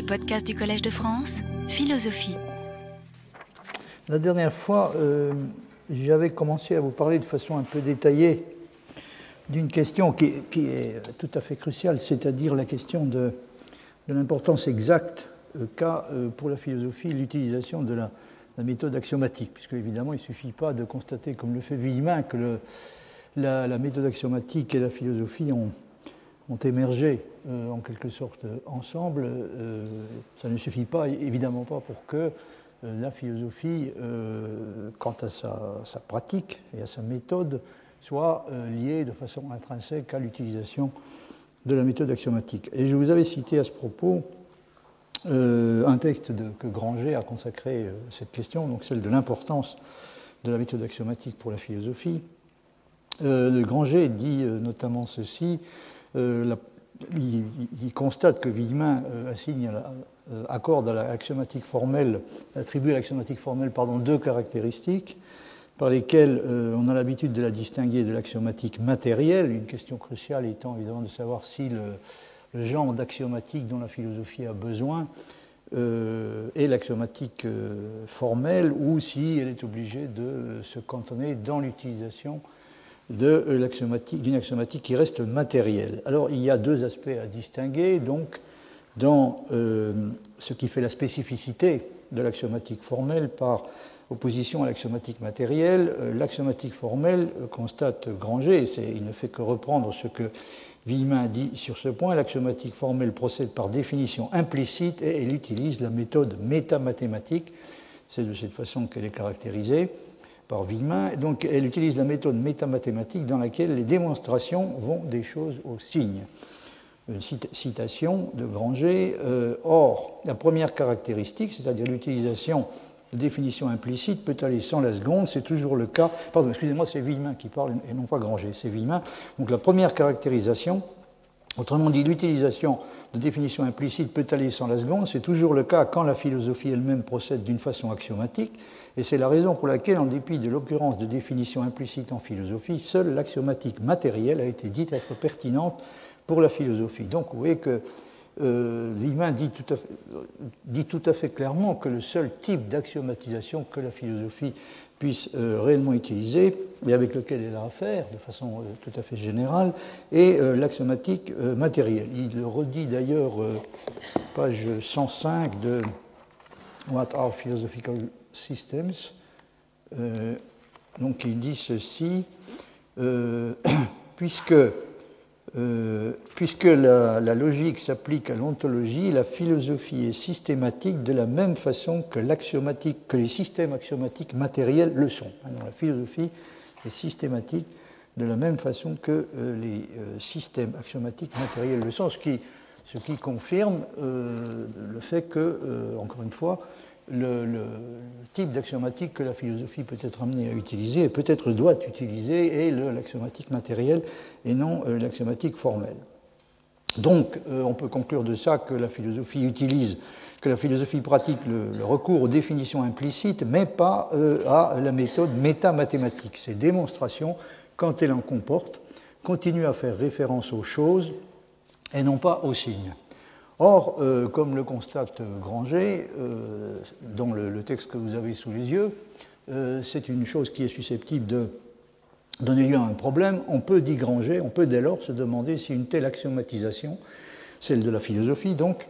les podcasts du Collège de France, Philosophie. La dernière fois, euh, j'avais commencé à vous parler de façon un peu détaillée d'une question qui, est tout à fait cruciale, c'est-à-dire la question de, l'importance exacte euh, qu'a euh, pour la philosophie l'utilisation de la, méthode axiomatique, puisque évidemment il ne suffit pas de constater, comme le fait Villemin, que la, méthode axiomatique et la philosophie ont, ont émergé en quelque sorte ensemble. ça ne suffit pas, évidemment pas, pour que euh, la philosophie, euh, quant à sa, pratique et à sa méthode, soit euh, liée de façon intrinsèque à l'utilisation de la méthode axiomatique. Et je vous avais cité à ce propos un texte que Granger a consacré à cette question, donc celle de l'importance de la méthode axiomatique pour la philosophie. Granger dit notamment ceci il, constate que Villemin la, euh, accorde à l'axiomatique formelle, attribue à l'axiomatique formelle pardon, deux caractéristiques par lesquelles euh, on a l'habitude de la distinguer de l'axiomatique matérielle, une question cruciale étant évidemment de savoir si le, genre d'axiomatique dont la philosophie a besoin euh, est l'axiomatique formelle ou si elle est obligée de se cantonner dans l'utilisation d'une axiomatique qui reste matérielle. Alors il y a deux aspects à distinguer, donc dans euh, ce qui fait la spécificité de l'axiomatique formelle par opposition à l'axiomatique matérielle. Euh, l'axiomatique formelle, euh, constate Granger, et il ne fait que reprendre ce que Villemin dit sur ce point, l'axiomatique formelle procède par définition implicite et elle utilise la méthode métamathématique. C'est de cette façon qu'elle est caractérisée par Villemin. Donc elle utilise la méthode métamathématique dans laquelle les démonstrations vont des choses au signe citation de Granger. Euh, or, la première caractéristique, c'est-à-dire l'utilisation de définition implicite, peut aller sans la seconde, c'est toujours le cas. Pardon, excusez-moi, c'est Villemin qui parle et non pas Granger, c'est Villemin. Donc la première caractérisation, autrement dit, l'utilisation de définition implicite peut aller sans la seconde, c'est toujours le cas quand la philosophie elle-même procède d'une façon axiomatique, et c'est la raison pour laquelle, en dépit de l'occurrence de définition implicite en philosophie, seule l'axiomatique matérielle a été dite être pertinente pour la philosophie. Donc vous voyez que euh, dit tout, à fait, dit tout à fait clairement que le seul type d'axiomatisation que la philosophie puisse euh, réellement utiliser, et avec lequel elle a affaire de façon euh, tout à fait générale, est euh, l'axiomatique matérielle. Il le redit d'ailleurs, page 105 de What are Philosophical Systems. donc il dit ceci, puisque euh, puisque la, logique s'applique à l'ontologie, la philosophie est systématique de la même façon que l'axiomatique, que les systèmes axiomatiques matériels le sont. la philosophie est systématique de la même façon que euh, les euh, systèmes axiomatiques matériels le sont, ce qui, ce qui confirme le fait que, encore une fois, le, type d'axiomatique que la philosophie peut être amenée à utiliser et peut-être doit utiliser est l'axiomatique matérielle et non euh, l'axiomatique formelle. Donc, euh, on peut conclure de ça que la philosophie utilise, que la philosophie pratique le, recours aux définitions implicites, mais pas euh, à la méthode métamathématique. Ces démonstrations, quand elles en comportent, continuent à faire référence aux choses et non pas aux signes. Or, euh, comme le constate Granger, euh, dans le, texte que vous avez sous les yeux, euh, c'est une chose qui est susceptible de donner lieu à un problème. On peut, dit Granger, on peut dès lors se demander si une telle axiomatisation, celle de la philosophie donc,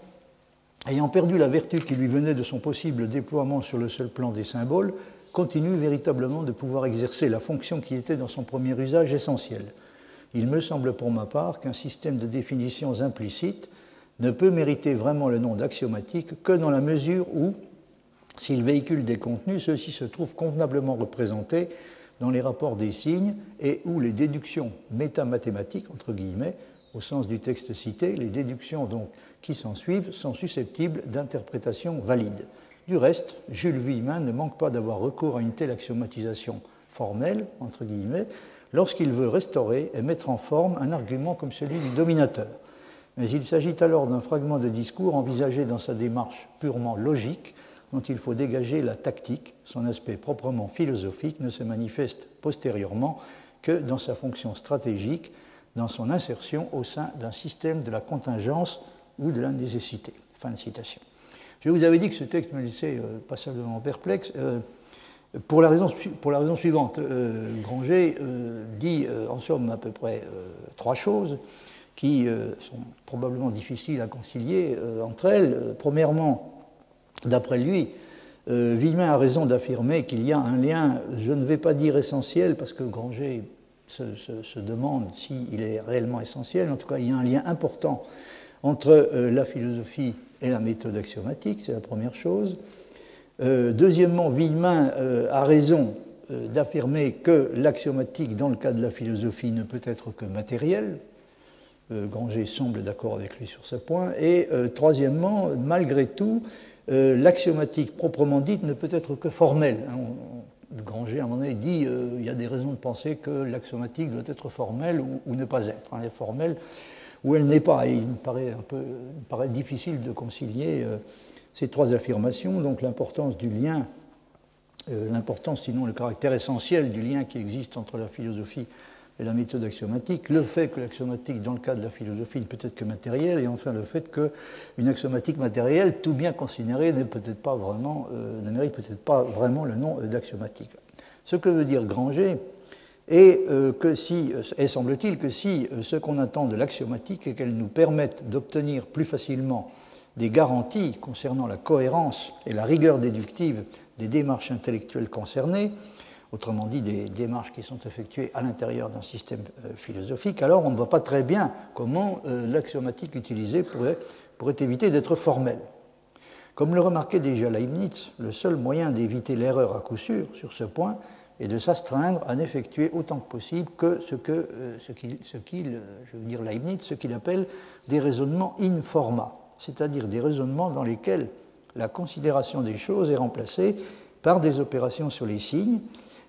ayant perdu la vertu qui lui venait de son possible déploiement sur le seul plan des symboles, continue véritablement de pouvoir exercer la fonction qui était dans son premier usage essentiel. Il me semble pour ma part qu'un système de définitions implicites ne peut mériter vraiment le nom d'axiomatique que dans la mesure où, s'il véhicule des contenus, ceux-ci se trouvent convenablement représentés dans les rapports des signes et où les déductions métamathématiques, entre guillemets, au sens du texte cité, les déductions donc qui s'en suivent sont susceptibles d'interprétation valide. Du reste, Jules Villemin ne manque pas d'avoir recours à une telle axiomatisation formelle, entre guillemets, lorsqu'il veut restaurer et mettre en forme un argument comme celui du dominateur. Mais il s'agit alors d'un fragment de discours envisagé dans sa démarche purement logique, dont il faut dégager la tactique, son aspect proprement philosophique ne se manifeste postérieurement que dans sa fonction stratégique, dans son insertion au sein d'un système de la contingence ou de la nécessité. Fin de citation. Je vous avais dit que ce texte me laissait euh, passablement perplexe. Euh, pour la raison, suivante, euh, Granger dit en somme à peu près trois choses qui sont probablement difficiles à concilier entre elles. premièrement, d'après lui, Villemin a raison d'affirmer qu'il y a un lien, je ne vais pas dire essentiel, parce que Granger se, demande s'il est réellement essentiel, en tout cas il y a un lien important entre la philosophie et la méthode axiomatique, c'est la première chose. Euh, deuxièmement, Villemin euh, a raison euh, d'affirmer que l'axiomatique, dans le cas de la philosophie, ne peut être que matériel. Granger semble d'accord avec lui sur ce point. Et troisièmement, malgré tout, l'axiomatique proprement dite ne peut être que formelle. Hein, Granger, à un moment donné, dit il y a des raisons de penser que l'axiomatique doit être formelle ou, ne pas être. Elle est formelle où elle n'est pas. Et il me paraît, un peu, difficile de concilier euh, ces trois affirmations, donc l'importance du lien, euh, l'importance, sinon le caractère essentiel du lien qui existe entre la philosophie et la méthode axiomatique, le fait que l'axiomatique, dans le cas de la philosophie, ne peut être que matérielle, et enfin le fait qu'une axiomatique matérielle, tout bien considérée, n'est peut-être pas vraiment, euh, ne mérite peut-être pas vraiment le nom d'axiomatique. Ce que veut dire Granger, et euh, que si, et semble-t-il que si euh, ce qu'on attend de l'axiomatique est qu'elle nous permette d'obtenir plus facilement des garanties concernant la cohérence et la rigueur déductive des démarches intellectuelles concernées, autrement dit des démarches qui sont effectuées à l'intérieur d'un système euh, philosophique, alors on ne voit pas très bien comment l'axiomatique utilisée pourrait, pourrait éviter d'être formelle. Comme le remarquait déjà Leibniz, le seul moyen d'éviter l'erreur à coup sûr sur ce point et de s'astreindre à n'effectuer autant que possible que ce que euh, ce qu'il, ce dire Leibniz, ce qu'il appelle des raisonnements in forma, c'est-à-dire des raisonnements dans lesquels la considération des choses est remplacée par des opérations sur les signes,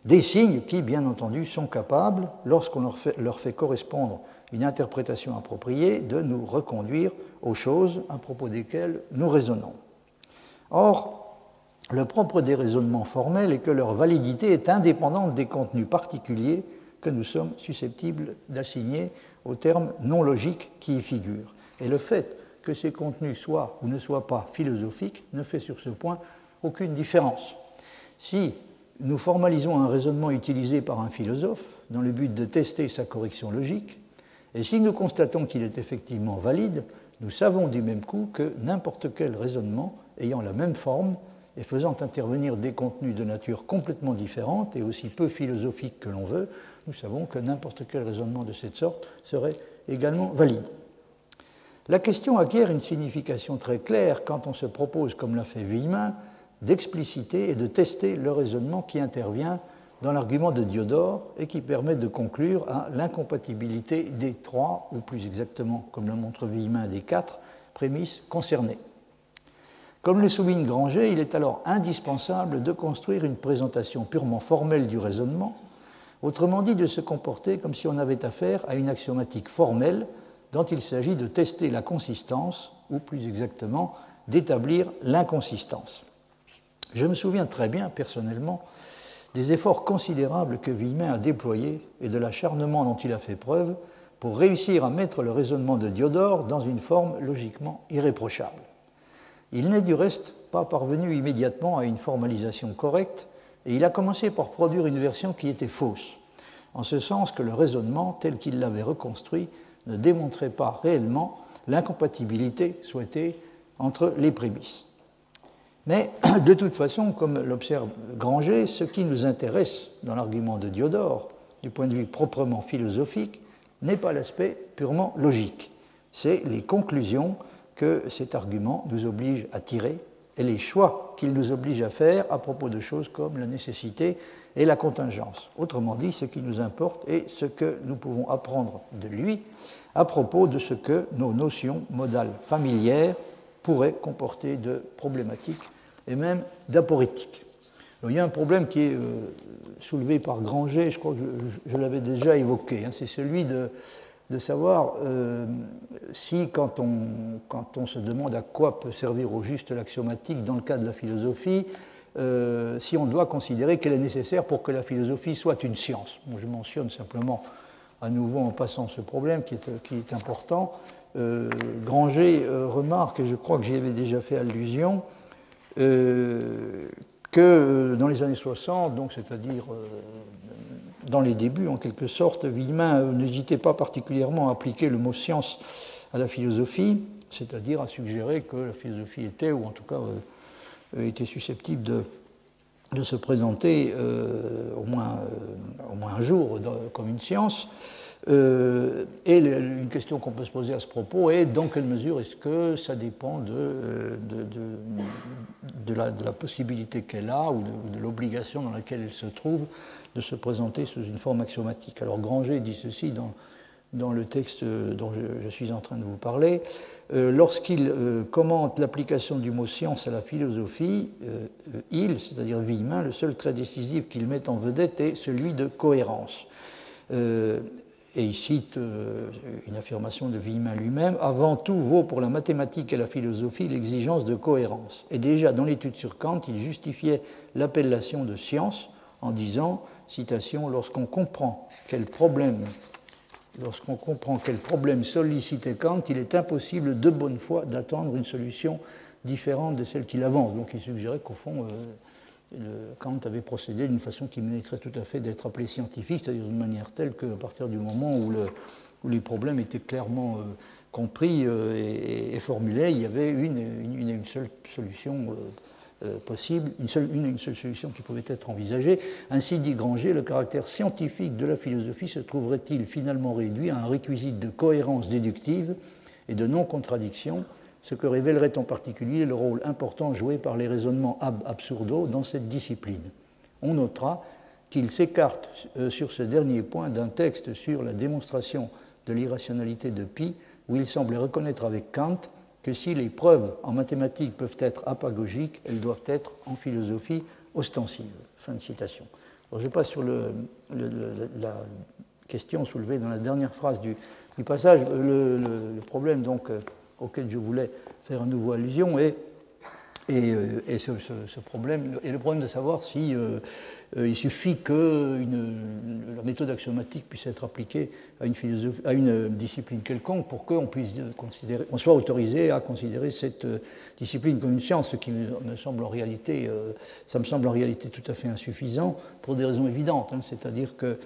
des signes qui, bien entendu, sont capables, lorsqu'on leur fait, leur fait correspondre une interprétation appropriée, de nous reconduire aux choses à propos desquelles nous raisonnons. Or, le propre des raisonnements formels est que leur validité est indépendante des contenus particuliers que nous sommes susceptibles d'assigner aux termes non logiques qui y figurent. Et le fait que ces contenus soient ou ne soient pas philosophiques ne fait sur ce point aucune différence. Si nous formalisons un raisonnement utilisé par un philosophe dans le but de tester sa correction logique, et si nous constatons qu'il est effectivement valide, nous savons du même coup que n'importe quel raisonnement ayant la même forme et faisant intervenir des contenus de nature complètement différente et aussi peu philosophique que l'on veut, nous savons que n'importe quel raisonnement de cette sorte serait également valide. La question acquiert une signification très claire quand on se propose, comme l'a fait Villemin, d'expliciter et de tester le raisonnement qui intervient dans l'argument de Diodore et qui permet de conclure à l'incompatibilité des trois, ou plus exactement, comme le montre Villemin, des quatre prémices concernées. Comme le souligne Granger, il est alors indispensable de construire une présentation purement formelle du raisonnement, autrement dit de se comporter comme si on avait affaire à une axiomatique formelle dont il s'agit de tester la consistance, ou plus exactement d'établir l'inconsistance. Je me souviens très bien, personnellement, des efforts considérables que Villemin a déployés et de l'acharnement dont il a fait preuve pour réussir à mettre le raisonnement de Diodore dans une forme logiquement irréprochable. Il n'est du reste pas parvenu immédiatement à une formalisation correcte et il a commencé par produire une version qui était fausse, en ce sens que le raisonnement tel qu'il l'avait reconstruit ne démontrait pas réellement l'incompatibilité souhaitée entre les prémices. Mais de toute façon, comme l'observe Granger, ce qui nous intéresse dans l'argument de Diodore, du point de vue proprement philosophique, n'est pas l'aspect purement logique, c'est les conclusions que cet argument nous oblige à tirer et les choix qu'il nous oblige à faire à propos de choses comme la nécessité et la contingence. Autrement dit, ce qui nous importe est ce que nous pouvons apprendre de lui à propos de ce que nos notions modales familières pourraient comporter de problématiques et même d'aporétiques. Il y a un problème qui est euh, soulevé par Granger, je crois que je, l'avais déjà évoqué, hein, c'est celui de savoir euh, si, quand on, se demande à quoi peut servir au juste l'axiomatique dans le cas de la philosophie, euh, si on doit considérer qu'elle est nécessaire pour que la philosophie soit une science. je mentionne simplement à nouveau en passant ce problème qui est important, Granger remarque, et je crois que j'y avais déjà fait allusion, que dans les années 60, donc c'est-à-dire dans les débuts en quelque sorte, Villemin n'hésitait pas particulièrement à appliquer le mot science à la philosophie, c'est-à-dire à suggérer que la philosophie était, ou en tout cas était susceptible de se présenter euh, euh, au, moins, un jour comme une science. Euh, et une question qu'on peut se poser à ce propos est dans quelle mesure est-ce que ça dépend de, de, la, possibilité qu'elle a ou de, l'obligation dans laquelle elle se trouve de se présenter sous une forme axiomatique. Alors Granger dit ceci dans dans le texte dont je, suis en train de vous parler, euh, lorsqu'il euh, commente l'application du mot science à la philosophie, euh, il, c'est-à-dire Villemin, le seul trait décisif qu'il met en vedette est celui de cohérence. Et il cite une affirmation de Villemin lui-même Avant tout, vaut pour la mathématique et la philosophie l'exigence de cohérence. Et déjà dans l'étude sur Kant, il justifiait l'appellation de science en disant, citation, Lorsqu'on comprend quel problème lorsqu'on sollicitait Kant, il est impossible de bonne foi d'attendre une solution différente de celle qu'il avance. Donc il suggérait qu'au fond, euh, Kant avait procédé d'une façon qui mériterait tout à fait d'être appelée scientifique, c'est-à-dire d'une manière telle qu'à partir du moment où, les problèmes étaient clairement euh, compris euh, et, formulés, il y avait une, seule solution euh, possible, une seule, une, seule solution qui pouvait être envisagée. Ainsi dit Granger, le caractère scientifique de la philosophie se trouverait-il finalement réduit à un réquisite de cohérence déductive et de non-contradiction, ce que révélerait en particulier le rôle important joué par les raisonnements ab absurdo dans cette discipline. On notera qu'il s'écarte euh, sur ce dernier point d'un texte sur la démonstration de l'irrationalité de Pi, où il semblait reconnaître avec Kant que si les preuves en mathématiques peuvent être apagogiques, elles doivent être en philosophie ostensive. Fin de citation. je passe sur la question soulevée dans la dernière phrase du, passage. Le, problème donc, euh, auquel je voulais faire un nouveau allusion et, euh, ce, problème, et le problème de savoir si euh, euh, il suffit que la méthode axiomatique puisse être appliquée à une, discipline quelconque pour qu'on puisse considérer, on soit autorisé à considérer cette discipline comme une science, ce qui me semble en réalité, ça me semble en réalité tout à fait insuffisant pour des raisons évidentes. Hein. C'est-à-dire que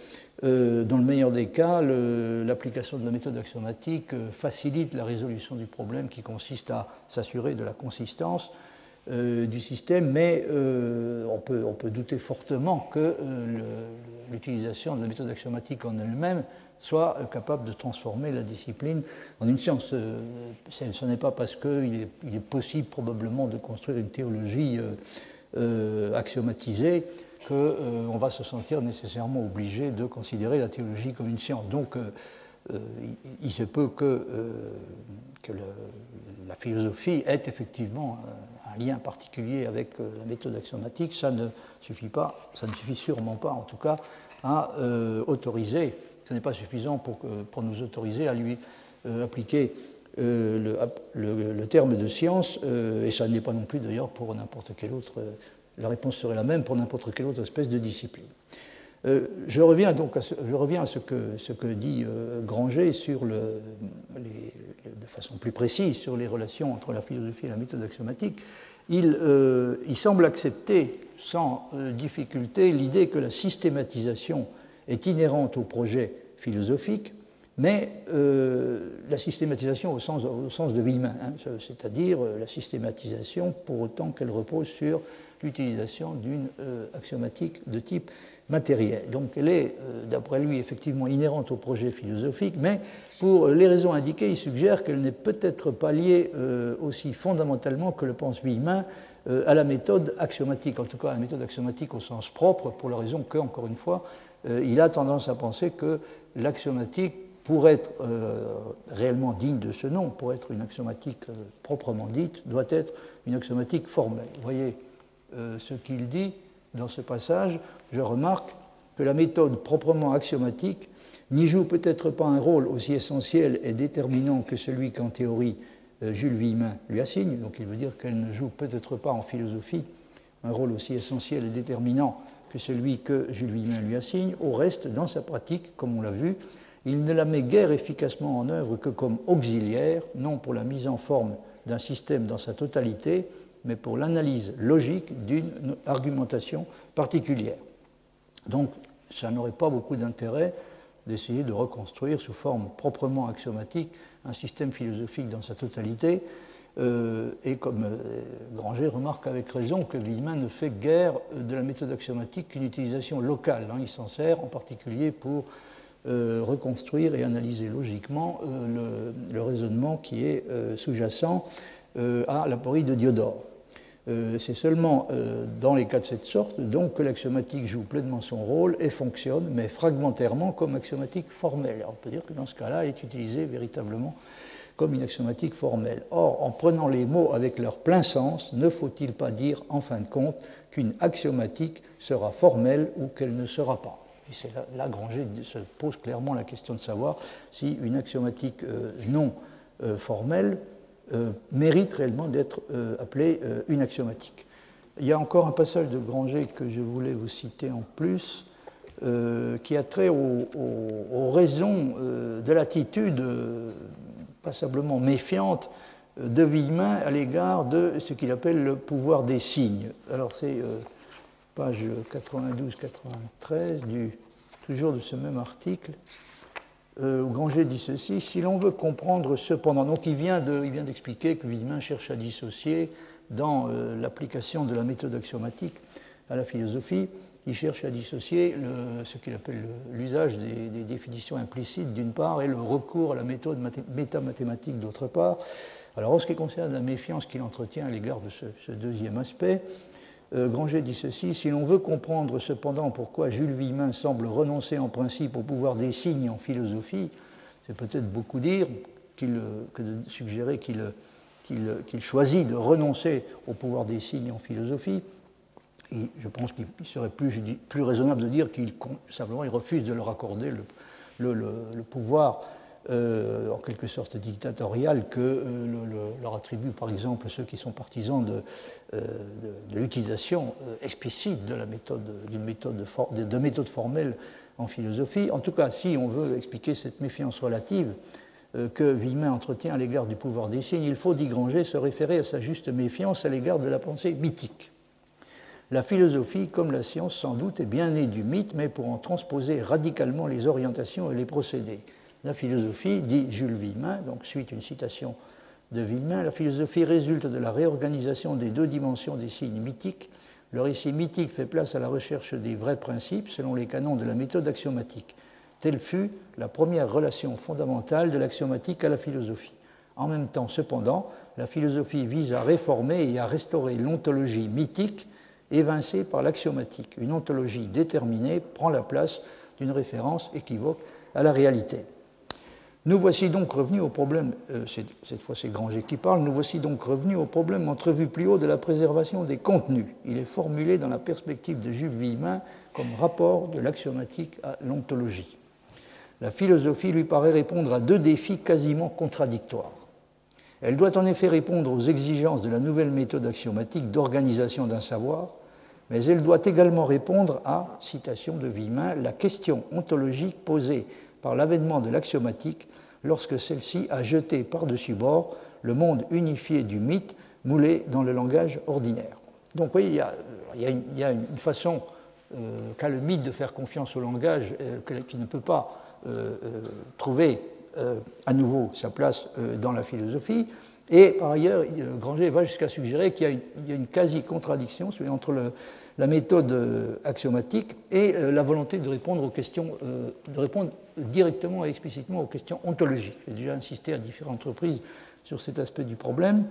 dans le meilleur des cas, l'application de la méthode axiomatique facilite la résolution du problème qui consiste à s'assurer de la consistance euh, du système, mais euh, on, peut, on, peut, douter fortement que euh, l'utilisation de la méthode axiomatique en elle-même soit capable de transformer la discipline en une science. ce n'est pas parce qu'il est, possible probablement de construire une théologie axiomatisée qu'on va se sentir nécessairement obligé de considérer la théologie comme une science. Donc, il, se peut que, que la philosophie est effectivement lien particulier avec euh, la méthode axiomatique, ça ne suffit pas, ça ne suffit sûrement pas en tout cas à euh, autoriser, ce n'est pas suffisant pour, pour, nous autoriser à lui euh, appliquer le, le, terme de science, et ça n'est pas non plus d'ailleurs pour n'importe quelle autre, la réponse serait la même pour n'importe quelle autre espèce de discipline. Je reviens donc à ce, je reviens à ce, que, ce que dit Granger le, les, de façon plus précise sur les relations entre la philosophie et la méthode axiomatique. Il, euh, il semble accepter sans euh, difficulté l'idée que la systématisation est inhérente au projet philosophique, mais euh, la systématisation au sens, au sens de Villemin, hein, c'est-à-dire la systématisation pour autant qu'elle repose sur l'utilisation d'une axiomatique de type matérielle. Donc elle est, euh, d'après lui, effectivement inhérente au projet philosophique, mais pour les raisons indiquées, il suggère qu'elle n'est peut-être pas liée euh, aussi fondamentalement que le pense Villemin euh, à la méthode axiomatique, en tout cas à la méthode axiomatique au sens propre, pour la raison que, encore une fois, il a tendance à penser que l'axiomatique, pour être réellement digne de ce nom, pour être une axiomatique proprement dite, doit être une axiomatique formelle. Vous voyez ce qu'il dit dans ce passage, je remarque que la méthode proprement axiomatique n'y joue peut-être pas un rôle aussi essentiel et déterminant que celui qu'en théorie euh, Jules Villemin lui assigne, donc il veut dire qu'elle ne joue peut-être pas en philosophie un rôle aussi essentiel et déterminant que celui que Jules Villemin lui assigne. Au reste, dans sa pratique, comme on l'a vu, il ne la met guère efficacement en œuvre que comme auxiliaire, non pour la mise en forme d'un système dans sa totalité, mais pour l'analyse logique d'une argumentation particulière. Donc, ça n'aurait pas beaucoup d'intérêt d'essayer de reconstruire sous forme proprement axiomatique un système philosophique dans sa totalité. Euh, et comme euh, Granger remarque avec raison que Villemin ne fait guère de la méthode axiomatique qu'une utilisation locale. Hein. Il s'en sert en particulier pour euh, reconstruire et analyser logiquement le, raisonnement qui est sous-jacent à l'aporie de Diodore. C'est seulement dans les cas de cette sorte donc que l'axiomatique joue pleinement son rôle et fonctionne, mais fragmentairement comme axiomatique formelle. on peut dire que dans ce cas-là, elle est utilisée véritablement comme une axiomatique formelle. Or, en prenant les mots avec leur plein sens, ne faut-il pas dire, en fin de compte, qu'une axiomatique sera formelle ou qu'elle ne sera pas? Et là, se pose clairement la question de savoir si une axiomatique euh, non euh, formelle euh, mérite réellement d'être appelée une axiomatique. Il y a encore un passage de Granger que je voulais vous citer en plus, qui a trait aux raisons de l'attitude passablement méfiante de Villemin à l'égard de ce qu'il appelle le pouvoir des signes. Alors c'est euh, page 92-93 du toujours de ce même article euh, dit ceci si l'on veut comprendre cependant donc il vient d'expliquer que Villemin cherche à dissocier dans euh, l'application de la méthode axiomatique à la philosophie il cherche à dissocier ce qu'il appelle l'usage des, définitions implicites d'une part et le recours à la méthode métamathématique d'autre part. Alors en ce qui concerne la méfiance qu'il entretient à l'égard de ce, deuxième aspect, Granger dit ceci, si l'on veut comprendre cependant pourquoi Jules Villemin semble renoncer en principe au pouvoir des signes en philosophie, c'est peut-être beaucoup dire que de suggérer qu'il choisit de renoncer au pouvoir des signes en philosophie, et je pense qu'il serait plus, plus, raisonnable de dire qu'il simplement il refuse de leur accorder le, le, pouvoir euh, en quelque sorte dictatorial que euh, leur attribue par exemple ceux qui sont partisans de, euh, l'utilisation explicite de la méthode, d'une méthode, de, de méthode formelle en philosophie. En tout cas, si on veut expliquer cette méfiance relative que Villemin entretient à l'égard du pouvoir des signes, il faut, dit Granger, se référer à sa juste méfiance à l'égard de la pensée mythique. La philosophie, comme la science sans doute, est bien née du mythe, mais pour en transposer radicalement les orientations et les procédés. La philosophie, dit Jules Villemin, donc suite une citation de Villemin, la philosophie résulte de la réorganisation des deux dimensions des signes mythiques. Le récit mythique fait place à la recherche des vrais principes selon les canons de la méthode axiomatique. Telle fut la première relation fondamentale de l'axiomatique à la philosophie. En même temps, cependant, la philosophie vise à réformer et à restaurer l'ontologie mythique évincée par l'axiomatique. Une ontologie déterminée prend la place d'une référence équivoque à la réalité. Nous voici donc revenus au problème, euh, cette fois c'est Granger qui parle, nous voici donc revenus au problème entrevu plus haut de la préservation des contenus. Il est formulé dans la perspective de Jules Villemin comme rapport de l'axiomatique à l'ontologie. La philosophie lui paraît répondre à deux défis quasiment contradictoires. Elle doit en effet répondre aux exigences de la nouvelle méthode axiomatique d'organisation d'un savoir, mais elle doit également répondre à, citation de Villemin, la question ontologique posée par l'avènement de l'axiomatique lorsque celle-ci a jeté par-dessus bord le monde unifié du mythe moulé dans le langage ordinaire. Donc oui, il y a, une, façon euh, qu'a le mythe de faire confiance au langage euh, qui ne peut pas euh, trouver à nouveau sa place dans la philosophie. Et par ailleurs, Granger va jusqu'à suggérer qu'il y, a une quasi-contradiction entre la méthode axiomatique et la volonté de répondre aux questions, de répondre directement et explicitement aux questions ontologiques. J'ai déjà insisté à différentes reprises sur cet aspect du problème.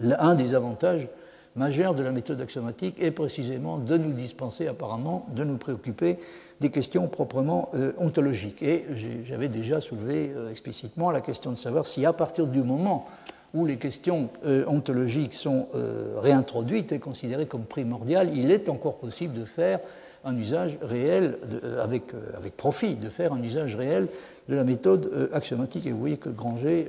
Un des avantages majeurs de la méthode axiomatique est précisément de nous dispenser apparemment de nous préoccuper des questions proprement euh, ontologiques. Et j'avais déjà soulevé euh, explicitement la question de savoir si à partir du moment où les questions euh, ontologiques sont réintroduites et considérées comme primordiales, il est encore possible de faire un usage réel, avec, avec, profit, de faire un usage réel de la méthode axiomatique. Et vous voyez que Granger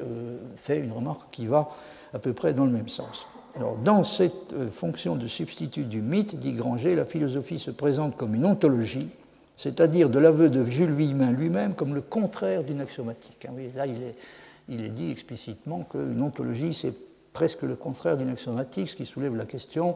fait une remarque qui va à peu près dans le même sens. Alors, dans cette fonction de substitut du mythe, dit Granger, la philosophie se présente comme une ontologie c'est-à-dire de l'aveu de Jules Villemin lui-même comme le contraire d'une axiomatique. Hein, là, il est, il est dit explicitement qu'une ontologie, c'est presque le contraire d'une axiomatique, ce qui soulève la question,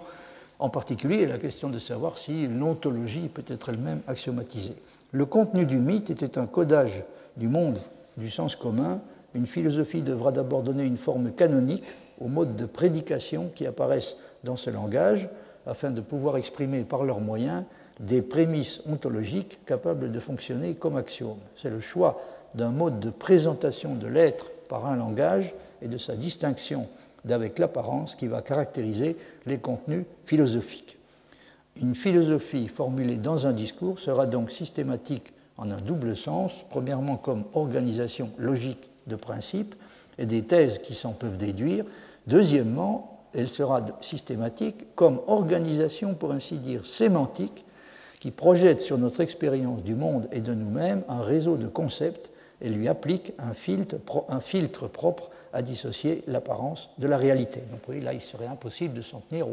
en particulier la question de savoir si l'ontologie peut être elle-même axiomatisée. Le contenu du mythe était un codage du monde du sens commun. Une philosophie devra d'abord donner une forme canonique aux modes de prédication qui apparaissent dans ce langage, afin de pouvoir exprimer par leurs moyens des prémices ontologiques capables de fonctionner comme axiomes. C'est le choix d'un mode de présentation de l'être par un langage et de sa distinction d'avec l'apparence qui va caractériser les contenus philosophiques. Une philosophie formulée dans un discours sera donc systématique en un double sens, premièrement comme organisation logique de principes et des thèses qui s'en peuvent déduire, deuxièmement, elle sera systématique comme organisation, pour ainsi dire, sémantique, qui projette sur notre expérience du monde et de nous-mêmes un réseau de concepts et lui applique un filtre, propre à dissocier l'apparence de la réalité. Donc là, il serait impossible de s'en tenir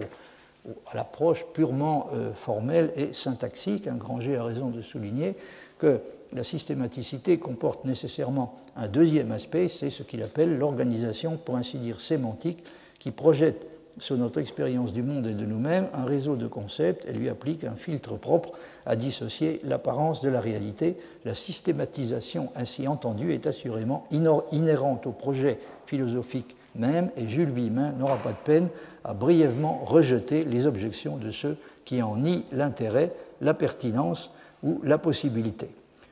à l'approche purement euh, formelle et syntaxique. Granger a raison de souligner que la systématicité comporte nécessairement un deuxième aspect, c'est ce qu'il appelle l'organisation, pour ainsi dire, sémantique, qui projette sur notre expérience du monde et de nous-mêmes un réseau de concepts et lui applique un filtre propre à dissocier l'apparence de la réalité. La systématisation ainsi entendue est assurément inhérente au projet philosophique même et Jules Villemin n'aura pas de peine à brièvement rejeter les objections de ceux qui en nient l'intérêt, la pertinence ou la possibilité.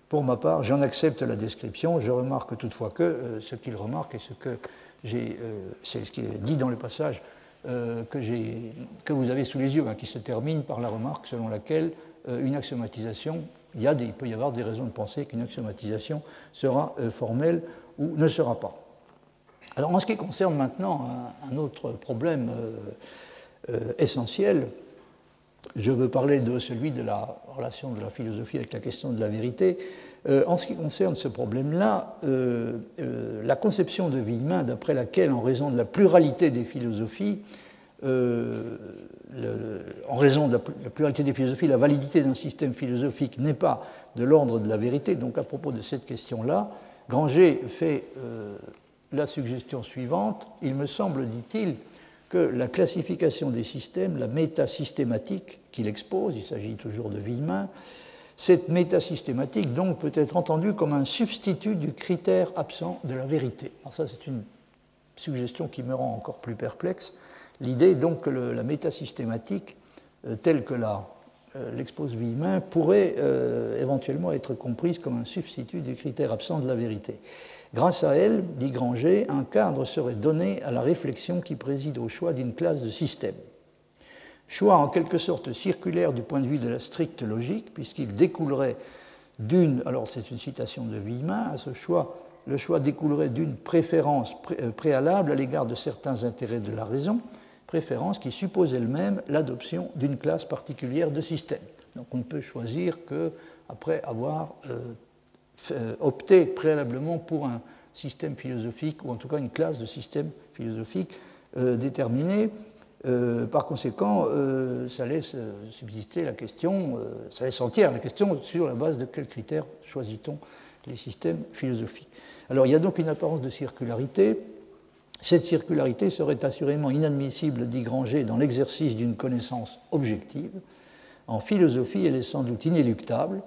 Pour ma part, j'en accepte la description. Je remarque toutefois que euh, ce qu'il remarque et ce que j'ai, euh, ce qui est dit dans le passage euh, que, vous avez sous les yeux, hein, qui se termine par la remarque selon laquelle une axiomatisation, il, y a des, il, peut y avoir des raisons de penser qu'une axiomatisation sera formelle ou ne sera pas. Alors en ce qui concerne maintenant un, autre problème essentiel, je veux parler de celui de la relation de la philosophie avec la question de la vérité. Euh, en ce qui concerne ce problème-là, euh, euh, la conception de Villemin, d'après laquelle, en raison de la pluralité des philosophies, en raison de la, pluralité des philosophies, la validité d'un système philosophique n'est pas de l'ordre de la vérité. Donc, à propos de cette question-là, Granger fait la suggestion suivante. Il me semble, dit-il, que la classification des systèmes, la métasystématique qu'il expose, il s'agit toujours de Villemin, cette métasystématique donc peut être entendue comme un substitut du critère absent de la vérité. Alors ça c'est une suggestion qui me rend encore plus perplexe. L'idée donc que la métasystématique, euh, telle que euh, l'expose Villemin, pourrait euh, éventuellement être comprise comme un substitut du critère absent de la vérité. Grâce à elle, dit Granger, un cadre serait donné à la réflexion qui préside au choix d'une classe de système. Choix en quelque sorte circulaire du point de vue de la stricte logique, puisqu'il découlerait d'une, alors c'est une citation de Villemin, à ce choix, le choix découlerait d'une préférence euh, préalable à l'égard de certains intérêts de la raison, préférence qui suppose elle-même l'adoption d'une classe particulière de système. Donc on ne peut choisir que après avoir euh, euh, opter préalablement pour un système philosophique, ou en tout cas une classe de système philosophique euh, déterminée. Euh, par conséquent, ça laisse subsister la question, ça laisse entière la question sur la base de quels critères choisit-on les systèmes philosophiques. Alors il y a donc une apparence de circularité. Cette circularité serait assurément inadmissible, dit Granger, dans l'exercice d'une connaissance objective. En philosophie, elle est sans doute inéluctable,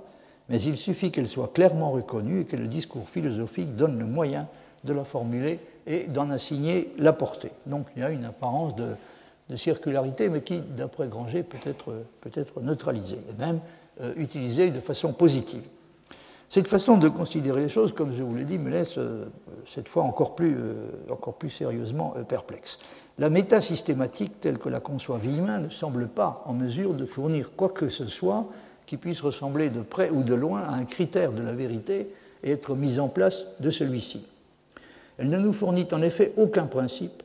mais il suffit qu'elle soit clairement reconnue et que le discours philosophique donne le moyen de la formuler et d'en assigner la portée. Donc il y a une apparence de, circularité, mais qui, d'après Granger, peut être, peut être neutralisée et même euh, utilisée de façon positive. Cette façon de considérer les choses, comme je vous l'ai dit, me laisse euh, cette fois encore plus, euh, encore plus sérieusement perplexe. La métasystématique, telle que la conçoit Villemin, ne semble pas en mesure de fournir quoi que ce soit qui puisse ressembler de près ou de loin à un critère de la vérité et être mise en place de celui-ci. Elle ne nous fournit en effet aucun principe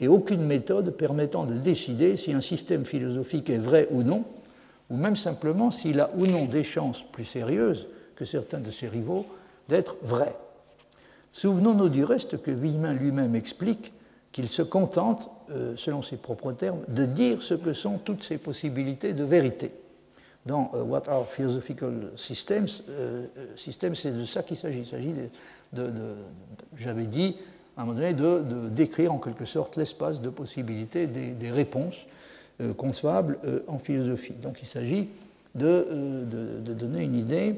et aucune méthode permettant de décider si un système philosophique est vrai ou non, ou même simplement s'il a ou non des chances plus sérieuses que certains de ses rivaux d'être vrai. Souvenons-nous du reste que Villemin lui-même explique qu'il se contente, euh, selon ses propres termes, de dire ce que sont toutes ces possibilités de vérité dans What are Philosophical Systems, Systems c'est de ça qu'il s'agit. Il s'agit de, j'avais dit, à un moment donné, de, décrire en quelque sorte l'espace de possibilités des, réponses concevables en philosophie. Donc il s'agit de, donner une idée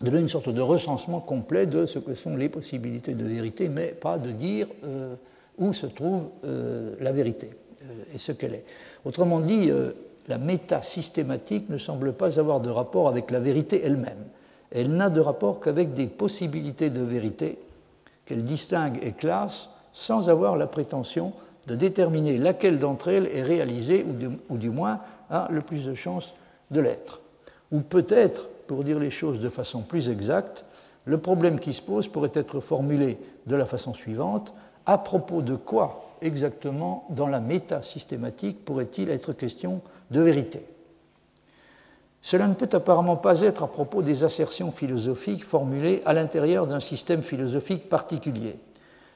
de donner une sorte de recensement complet de ce que sont les possibilités de vérité, mais pas de dire euh, où se trouve euh, la vérité euh, et ce qu'elle est. Autrement dit, la méta-systématique ne semble pas avoir de rapport avec la vérité elle-même. Elle, n'a de rapport qu'avec des possibilités de vérité qu'elle distingue et classe sans avoir la prétention de déterminer laquelle d'entre elles est réalisée ou, du moins a le plus de chances de l'être. Ou peut-être pour dire les choses de façon plus exacte, le problème qui se pose pourrait être formulé de la façon suivante à propos de quoi exactement dans la méta-systématique pourrait-il être question de vérité? Cela ne peut apparemment pas être à propos des assertions philosophiques formulées à l'intérieur d'un système philosophique particulier,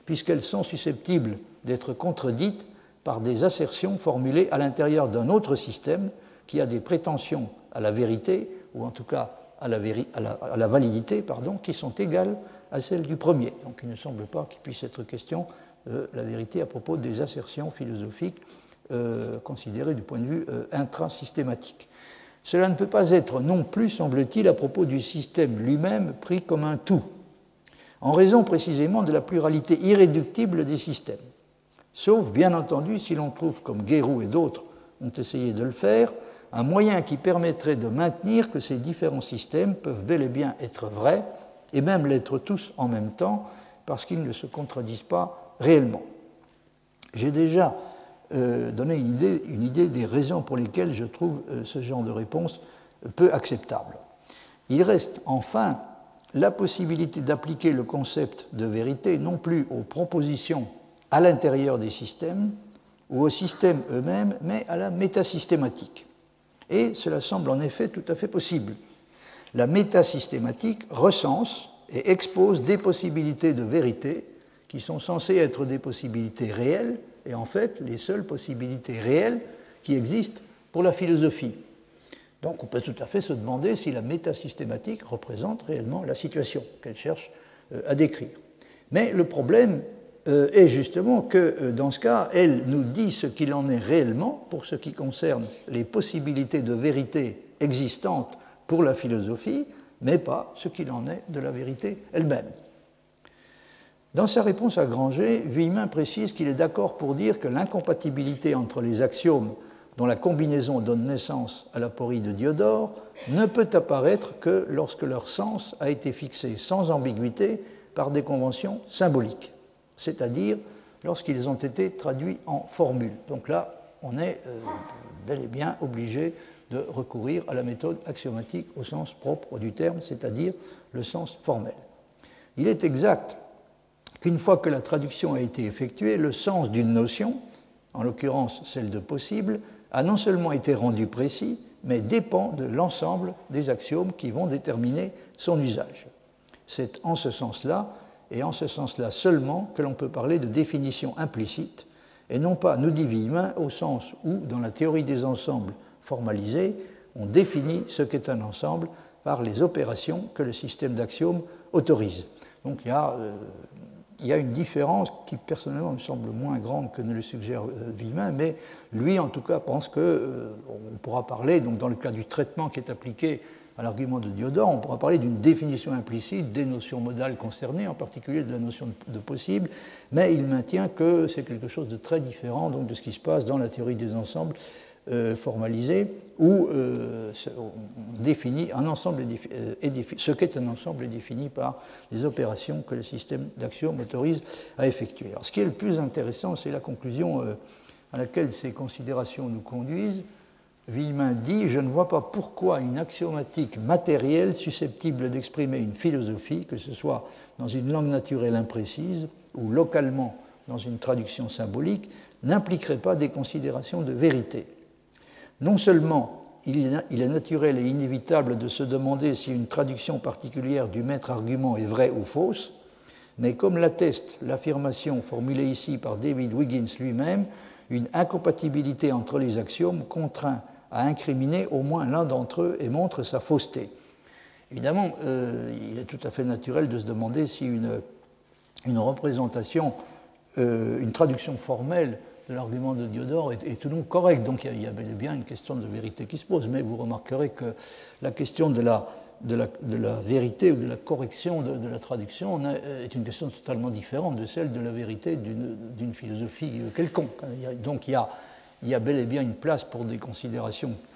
puisqu'elles sont susceptibles d'être contredites par des assertions formulées à l'intérieur d'un autre système qui a des prétentions à la vérité, ou en tout cas à la, validité qui sont égales à celles du premier. Donc il ne semble pas qu'il puisse être question de la vérité à propos des assertions philosophiques euh, considérées du point de vue euh, intrasystématique. Cela ne peut pas être non plus, semble-t-il, à propos du système lui-même pris comme un tout, en raison précisément de la pluralité irréductible des systèmes. Sauf, bien entendu, si l'on trouve, comme Guérou et d'autres ont essayé de le faire, un moyen qui permettrait de maintenir que ces différents systèmes peuvent bel et bien être vrais, et même l'être tous en même temps, parce qu'ils ne se contredisent pas réellement. J'ai déjà euh, donné une idée, une idée, des raisons pour lesquelles je trouve euh, ce genre de réponse peu acceptable. Il reste enfin la possibilité d'appliquer le concept de vérité non plus aux propositions à l'intérieur des systèmes ou aux systèmes eux-mêmes, mais à la métasystématique. Et cela semble en effet tout à fait possible. La métasystématique recense et expose des possibilités de vérité qui sont censées être des possibilités réelles, et en fait les seules possibilités réelles qui existent pour la philosophie. Donc on peut tout à fait se demander si la métasystématique représente réellement la situation qu'elle cherche euh, à décrire. Mais le problème euh, est justement que euh, dans ce cas, elle nous dit ce qu'il en est réellement pour ce qui concerne les possibilités de vérité existantes pour la philosophie, mais pas ce qu'il en est de la vérité elle-même. Dans sa réponse à Granger, Villemin précise qu'il est d'accord pour dire que l'incompatibilité entre les axiomes dont la combinaison donne naissance à l'aporie de Diodore ne peut apparaître que lorsque leur sens a été fixé sans ambiguïté par des conventions symboliques c'est-à-dire lorsqu'ils ont été traduits en formule. Donc là, on est euh, bel et bien obligé de recourir à la méthode axiomatique au sens propre du terme, c'est-à-dire le sens formel. Il est exact qu'une fois que la traduction a été effectuée, le sens d'une notion, en l'occurrence celle de possible, a non seulement été rendu précis, mais dépend de l'ensemble des axiomes qui vont déterminer son usage. C'est en ce sens-là et en ce sens-là seulement que l'on peut parler de définition implicite, et non pas, nous Villemin, au sens où, dans la théorie des ensembles formalisés, on définit ce qu'est un ensemble par les opérations que le système d'axiomes autorise. Donc il y, a, euh, il y, a, une différence qui personnellement me semble moins grande que ne le suggère euh, mais lui en tout cas pense qu'on euh, pourra parler, donc dans le cas du traitement qui est appliqué à l'argument de Diodore, on pourra parler d'une définition implicite des notions modales concernées, en particulier de la notion de possible, mais il maintient que c'est quelque chose de très différent donc, de ce qui se passe dans la théorie des ensembles euh, formalisés, où euh, un ensemble euh, ce qu'est un ensemble est défini par les opérations que le système d'action autorise à effectuer. Alors, ce qui est le plus intéressant, c'est la conclusion à laquelle ces considérations nous conduisent Villemin dit Je ne vois pas pourquoi une axiomatique matérielle susceptible d'exprimer une philosophie, que ce soit dans une langue naturelle imprécise ou localement dans une traduction symbolique, n'impliquerait pas des considérations de vérité. Non seulement il est naturel et inévitable de se demander si une traduction particulière du maître argument est vraie ou fausse, mais comme l'atteste l'affirmation formulée ici par David Wiggins lui-même, une incompatibilité entre les axiomes contraint à incriminer au moins l'un d'entre eux et montre sa fausseté. Évidemment, euh, il est tout à fait naturel de se demander si une, représentation, euh, une traduction formelle l'argument de Diodore est, tout donc correcte. Donc il y, a, bel et bien une question de vérité qui se pose. Mais vous remarquerez que la question de la, vérité ou de la correction de, la traduction est une question totalement différente de celle de la vérité d'une philosophie quelconque. Donc il y a bel et bien une place pour des considérations euh,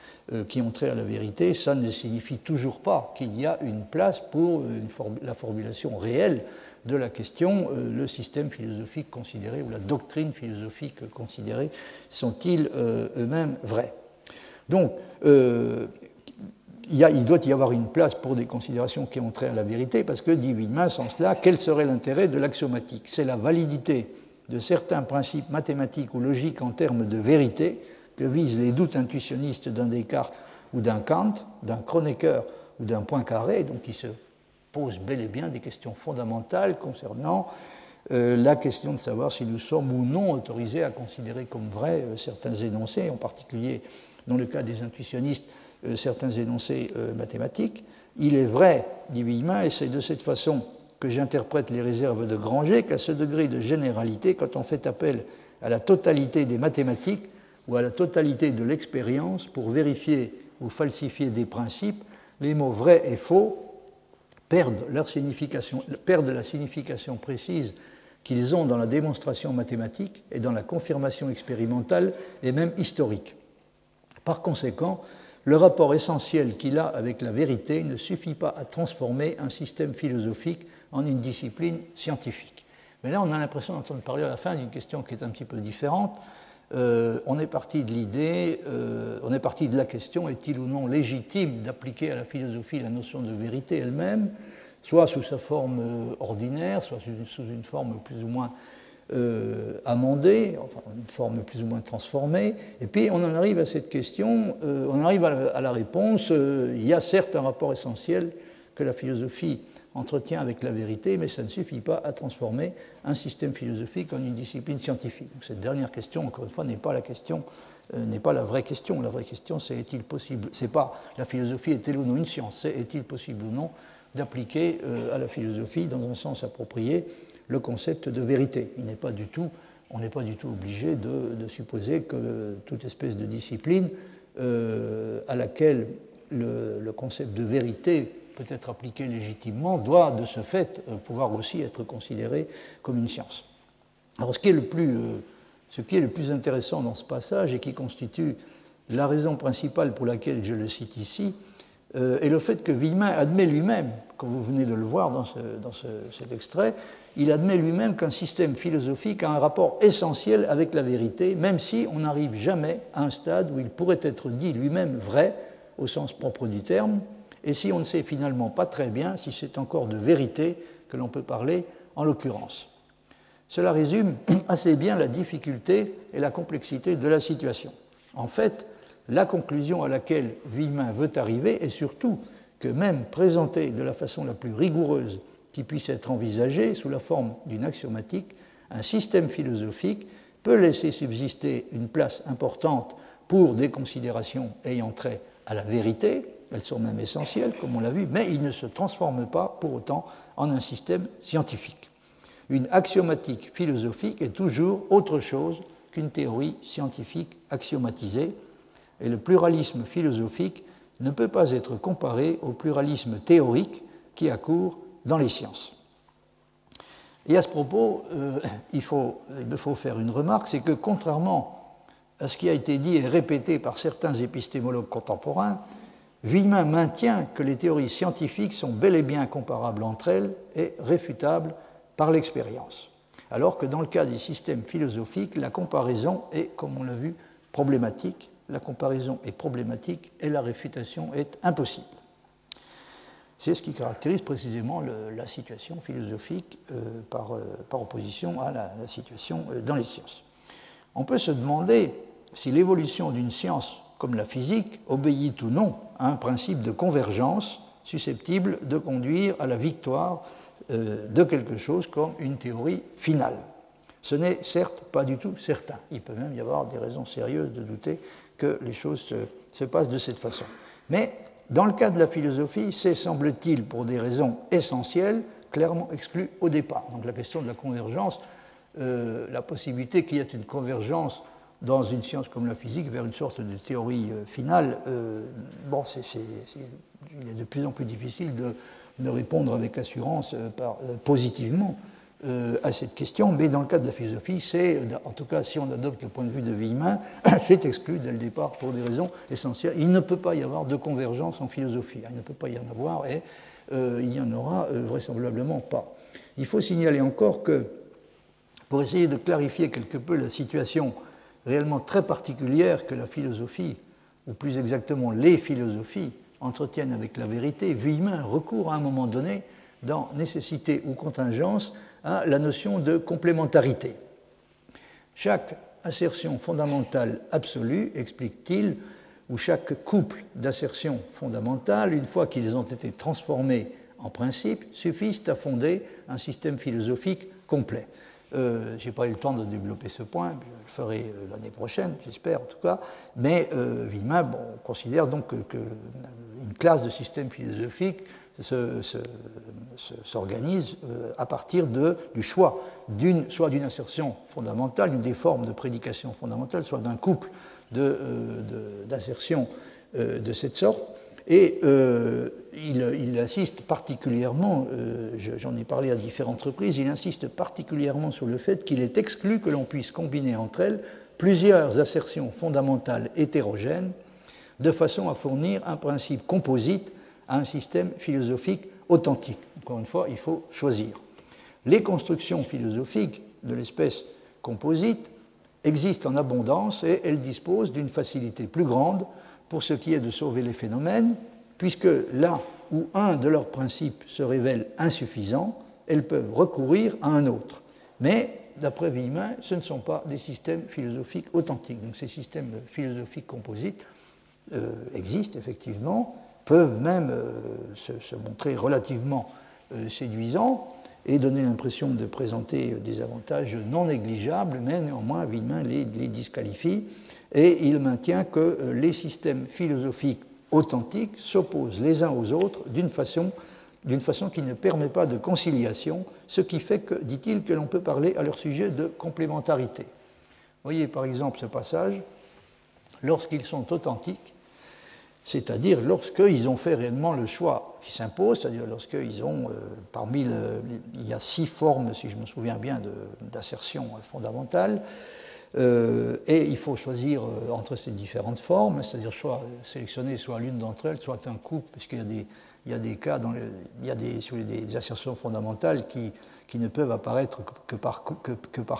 qui ont trait à la vérité, ça ne signifie toujours pas qu'il y a une place pour euh, la formulation réelle de la question, euh, le système philosophique considéré ou la doctrine philosophique considérée, sont-ils eux-mêmes vrais. Donc, il, doit y avoir une place pour des considérations qui ont trait à la vérité, parce que, dit Wigman, sans cela, quel serait l'intérêt de l'axiomatique? C'est la validité de certains principes mathématiques ou logiques en termes de vérité que visent les doutes intuitionnistes d'un Descartes ou d'un Kant, d'un Kronecker ou d'un Poincaré, donc qui se posent bel et bien des questions fondamentales concernant euh, la question de savoir si nous sommes ou non autorisés à considérer comme vrais euh, certains énoncés, en particulier dans le cas des intuitionnistes, euh, certains énoncés mathématiques. Il est vrai, dit Villemin, et c'est de cette façon que j'interprète les réserves de Granger qu'à ce degré de généralité, quand on fait appel à la totalité des mathématiques ou à la totalité de l'expérience pour vérifier ou falsifier des principes, les mots vrai et faux perdent, leur signification, perdent la signification précise qu'ils ont dans la démonstration mathématique et dans la confirmation expérimentale et même historique. Par conséquent, le rapport essentiel qu'il a avec la vérité ne suffit pas à transformer un système philosophique en une discipline scientifique. Mais là, on a l'impression d'entendre parler à la fin d'une question qui est un petit peu différente. Euh, on est parti de l'idée, euh, on est parti de la question est-il ou non légitime d'appliquer à la philosophie la notion de vérité elle-même, soit sous sa forme euh, ordinaire, soit sous une forme plus ou moins amendée, enfin une forme plus ou moins transformée. Et puis on en arrive à cette question, on arrive à la réponse il y a certes un rapport essentiel que la philosophie entretien avec la vérité, mais ça ne suffit pas à transformer un système philosophique en une discipline scientifique. Cette dernière question, encore une fois, n'est pas la question, euh, n'est pas la vraie question. La vraie question, c'est est-il possible C'est pas la philosophie est-elle ou non une science, c'est est-il possible ou non d'appliquer euh, à la philosophie, dans un sens approprié, le concept de vérité. Il n'est pas du tout, on n'est pas du tout obligé de, supposer que toute espèce de discipline euh, à laquelle le, le concept de vérité peut être appliqué légitimement, doit de ce fait euh, pouvoir aussi être considéré comme une science. Alors ce qui est le plus, euh, ce qui est le plus intéressant dans ce passage et qui constitue la raison principale pour laquelle je le cite ici, euh, est le fait que Villemin admet lui-même, comme vous venez de le voir dans, dans cet extrait, il admet lui-même qu'un système philosophique a un rapport essentiel avec la vérité, même si on n'arrive jamais à un stade où il pourrait être dit lui-même vrai, au sens propre du terme, et si on ne sait finalement pas très bien si c'est encore de vérité que l'on peut parler en l'occurrence. Cela résume assez bien la difficulté et la complexité de la situation. En fait, la conclusion à laquelle Villemin veut arriver est surtout que même présenté de la façon la plus rigoureuse qui puisse être envisagée sous la forme d'une axiomatique, un système philosophique peut laisser subsister une place importante pour des considérations ayant trait à la vérité, elles sont même essentielles, comme on l'a vu, mais il ne se transforme pas pour autant en un système scientifique. Une axiomatique philosophique est toujours autre chose qu'une théorie scientifique axiomatisée, et le pluralisme philosophique ne peut pas être comparé au pluralisme théorique qui accourt dans les sciences. Et à ce propos, euh, il me faut faire une remarque, c'est que contrairement à ce qui a été dit et répété par certains épistémologues contemporains, Villemin maintient que les théories scientifiques sont bel et bien comparables entre elles et réfutables par l'expérience. Alors que dans le cas des systèmes philosophiques, la comparaison est, comme on l'a vu, problématique. La comparaison est problématique et la réfutation est impossible. C'est ce qui caractérise précisément la situation philosophique euh, euh, par, opposition à la, situation euh, dans les sciences. On peut se demander si l'évolution d'une science comme la physique, obéit ou non à un principe de convergence susceptible de conduire à la victoire euh, de quelque chose comme une théorie finale. Ce n'est certes pas du tout certain. Il peut même y avoir des raisons sérieuses de douter que les choses se, se passent de cette façon. Mais dans le cas de la philosophie, c'est, semble-t-il, pour des raisons essentielles, clairement exclu au départ. Donc la question de la convergence, euh, la possibilité qu'il y ait une convergence dans une science comme la physique vers une sorte de théorie euh, finale, euh, bon, il est de plus en plus difficile de, de répondre avec assurance par, positivement à cette question, mais dans le cas de la philosophie, c'est, en tout cas si on adopte le point de vue de Villemin, c'est exclu dès le départ pour des raisons essentielles. Il ne peut pas y avoir de convergence en philosophie, il ne peut pas y en avoir, et il n'y en aura vraisemblablement pas. Il faut signaler encore que pour essayer de clarifier quelque peu la situation réellement très particulière que la philosophie, ou plus exactement les philosophies, entretiennent avec la vérité, Villemin recourt à un moment donné, dans nécessité ou contingence, à la notion de complémentarité. Chaque assertion fondamentale absolue, explique-t-il, ou chaque couple d'assertions fondamentales, une fois qu'ils ont été transformés en principe, suffisent à fonder un système philosophique complet. Euh, je n'ai pas eu le temps de développer ce point, je le ferai euh, l'année prochaine, j'espère en tout cas. Mais euh, Villemin considère donc qu'une classe de systèmes philosophiques s'organise à partir du choix soit d'une assertion fondamentale, d'une des formes de prédication fondamentale, soit d'un couple d'assertions de, cette sorte. Et euh, il, insiste particulièrement, euh, j'en ai parlé à différentes reprises, il insiste particulièrement sur le fait qu'il est exclu que l'on puisse combiner entre elles plusieurs assertions fondamentales hétérogènes de façon à fournir un principe composite à un système philosophique authentique. Encore une fois, il faut choisir. Les constructions philosophiques de l'espèce composite existent en abondance et elles disposent d'une facilité plus grande pour ce qui est de sauver les phénomènes, puisque là où un de leurs principes se révèle insuffisant, elles peuvent recourir à un autre. Mais, d'après Villemin, ce ne sont pas des systèmes philosophiques authentiques. Donc ces systèmes philosophiques composites euh, existent effectivement, peuvent même euh, se, montrer relativement euh, séduisants et donner l'impression de présenter des avantages non négligeables, mais néanmoins Villemin les, les disqualifie et il maintient que euh, les systèmes philosophiques authentiques s'opposent les uns aux autres d'une façon, qui ne permet pas de conciliation, ce qui fait que, dit-il, que l'on peut parler à leur sujet de complémentarité. Voyez par exemple ce passage, lorsqu'ils sont authentiques, c'est-à-dire lorsqu'ils ont fait réellement le choix qui s'impose, c'est-à-dire lorsqu'ils ont, euh, parmi le, il y a six formes, si je me souviens bien, d'assertion fondamentale, euh, et il faut choisir euh, entre ces différentes formes, c'est-à-dire soit sélectionner soit l'une d'entre elles, soit un couple, puisqu'il y a des, il y a des cas, dans il y a des, assertions fondamentales qui, ne peuvent apparaître que par,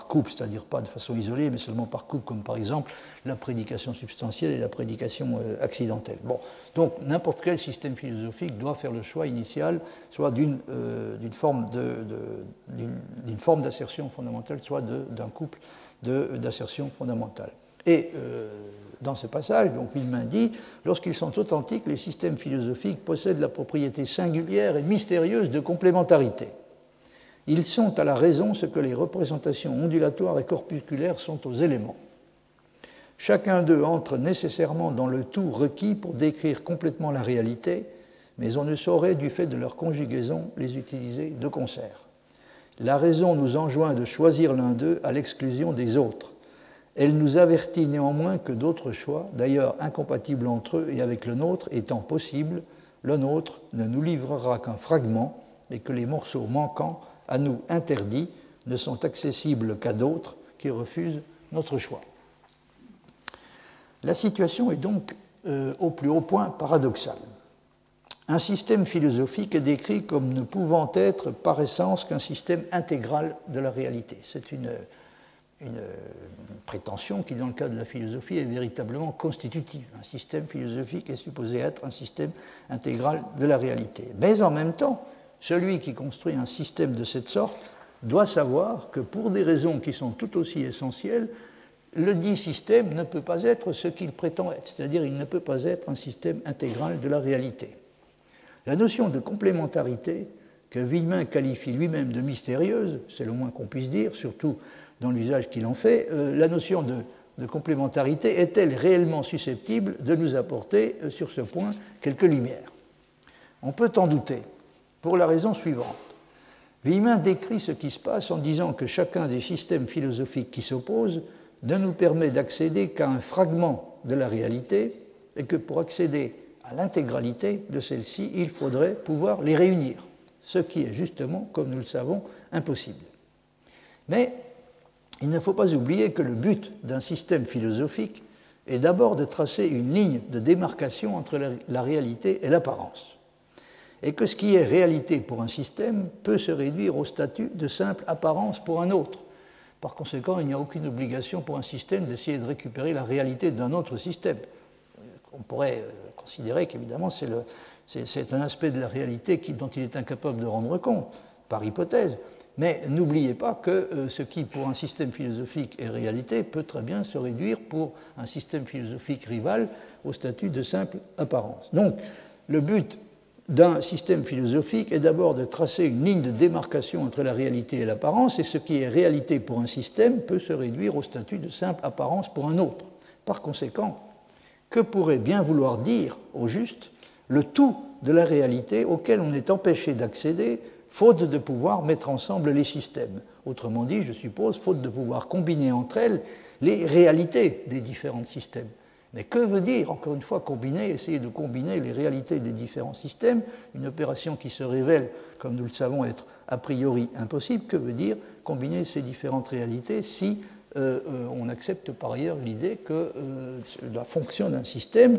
couple, c'est-à-dire pas de façon isolée, mais seulement par couple, comme par exemple la prédication substantielle et la prédication euh, accidentelle. Bon, donc n'importe quel système philosophique doit faire le choix initial, soit d'une forme d'assertion fondamentale, soit d'un couple d'assertion fondamentale. Et euh, dans ce passage, donc Villemin dit, lorsqu'ils sont authentiques, les systèmes philosophiques possèdent la propriété singulière et mystérieuse de complémentarité. Ils sont à la raison ce que les représentations ondulatoires et corpusculaires sont aux éléments. Chacun d'eux entre nécessairement dans le tout requis pour décrire complètement la réalité, mais on ne saurait, du fait de leur conjugaison, les utiliser de concert. La raison nous enjoint de choisir l'un d'eux à l'exclusion des autres. Elle nous avertit néanmoins que d'autres choix, d'ailleurs incompatibles entre eux et avec le nôtre, étant possibles, le nôtre ne nous livrera qu'un fragment et que les morceaux manquants, à nous interdits, ne sont accessibles qu'à d'autres qui refusent notre choix. La situation est donc euh, au plus haut point paradoxale. Un système philosophique est décrit comme ne pouvant être par essence qu'un système intégral de la réalité. C'est une, prétention qui, dans le cas de la philosophie, est véritablement constitutive. Un système philosophique est supposé être un système intégral de la réalité. Mais en même temps, celui qui construit un système de cette sorte doit savoir que pour des raisons qui sont tout aussi essentielles, le dit système ne peut pas être ce qu'il prétend être, c'est-à-dire il ne peut pas être un système intégral de la réalité. La notion de complémentarité, que Villemin qualifie lui-même de mystérieuse, c'est le moins qu'on puisse dire, surtout dans l'usage qu'il en fait, euh, la notion de complémentarité est-elle réellement susceptible de nous apporter euh, sur ce point quelques lumières? On peut en douter, pour la raison suivante. Villemin décrit ce qui se passe en disant que chacun des systèmes philosophiques qui s'opposent ne nous permet d'accéder qu'à un fragment de la réalité et que pour accéder à l'intégralité de celle-ci, il faudrait pouvoir les réunir, ce qui est justement, comme nous le savons, impossible. Mais il ne faut pas oublier que le but d'un système philosophique est d'abord de tracer une ligne de démarcation entre la réalité et l'apparence, et que ce qui est réalité pour un système peut se réduire au statut de simple apparence pour un autre. Par conséquent, il n'y a aucune obligation pour un système d'essayer de récupérer la réalité d'un autre système. On pourrait euh, considérer qu'évidemment c'est un aspect de la réalité dont il est incapable de rendre compte, par hypothèse. Mais n'oubliez pas que euh, ce qui, pour un système philosophique, est réalité, peut très bien se réduire pour un système philosophique rival au statut de simple apparence. Donc, le but d'un système philosophique est d'abord de tracer une ligne de démarcation entre la réalité et l'apparence, et ce qui est réalité pour un système peut se réduire au statut de simple apparence pour un autre. Par conséquent, que pourrait bien vouloir dire, au juste, le tout de la réalité auquel on est empêché d'accéder faute de pouvoir mettre ensemble les systèmes. Autrement dit, je suppose, faute de pouvoir combiner entre elles les réalités des différents systèmes. Mais que veut dire, encore une fois, combiner, essayer de combiner les réalités des différents systèmes, une opération qui se révèle, comme nous le savons, être a priori impossible, que veut dire combiner ces différentes réalités si euh, euh, on accepte par ailleurs l'idée que euh, la fonction d'un système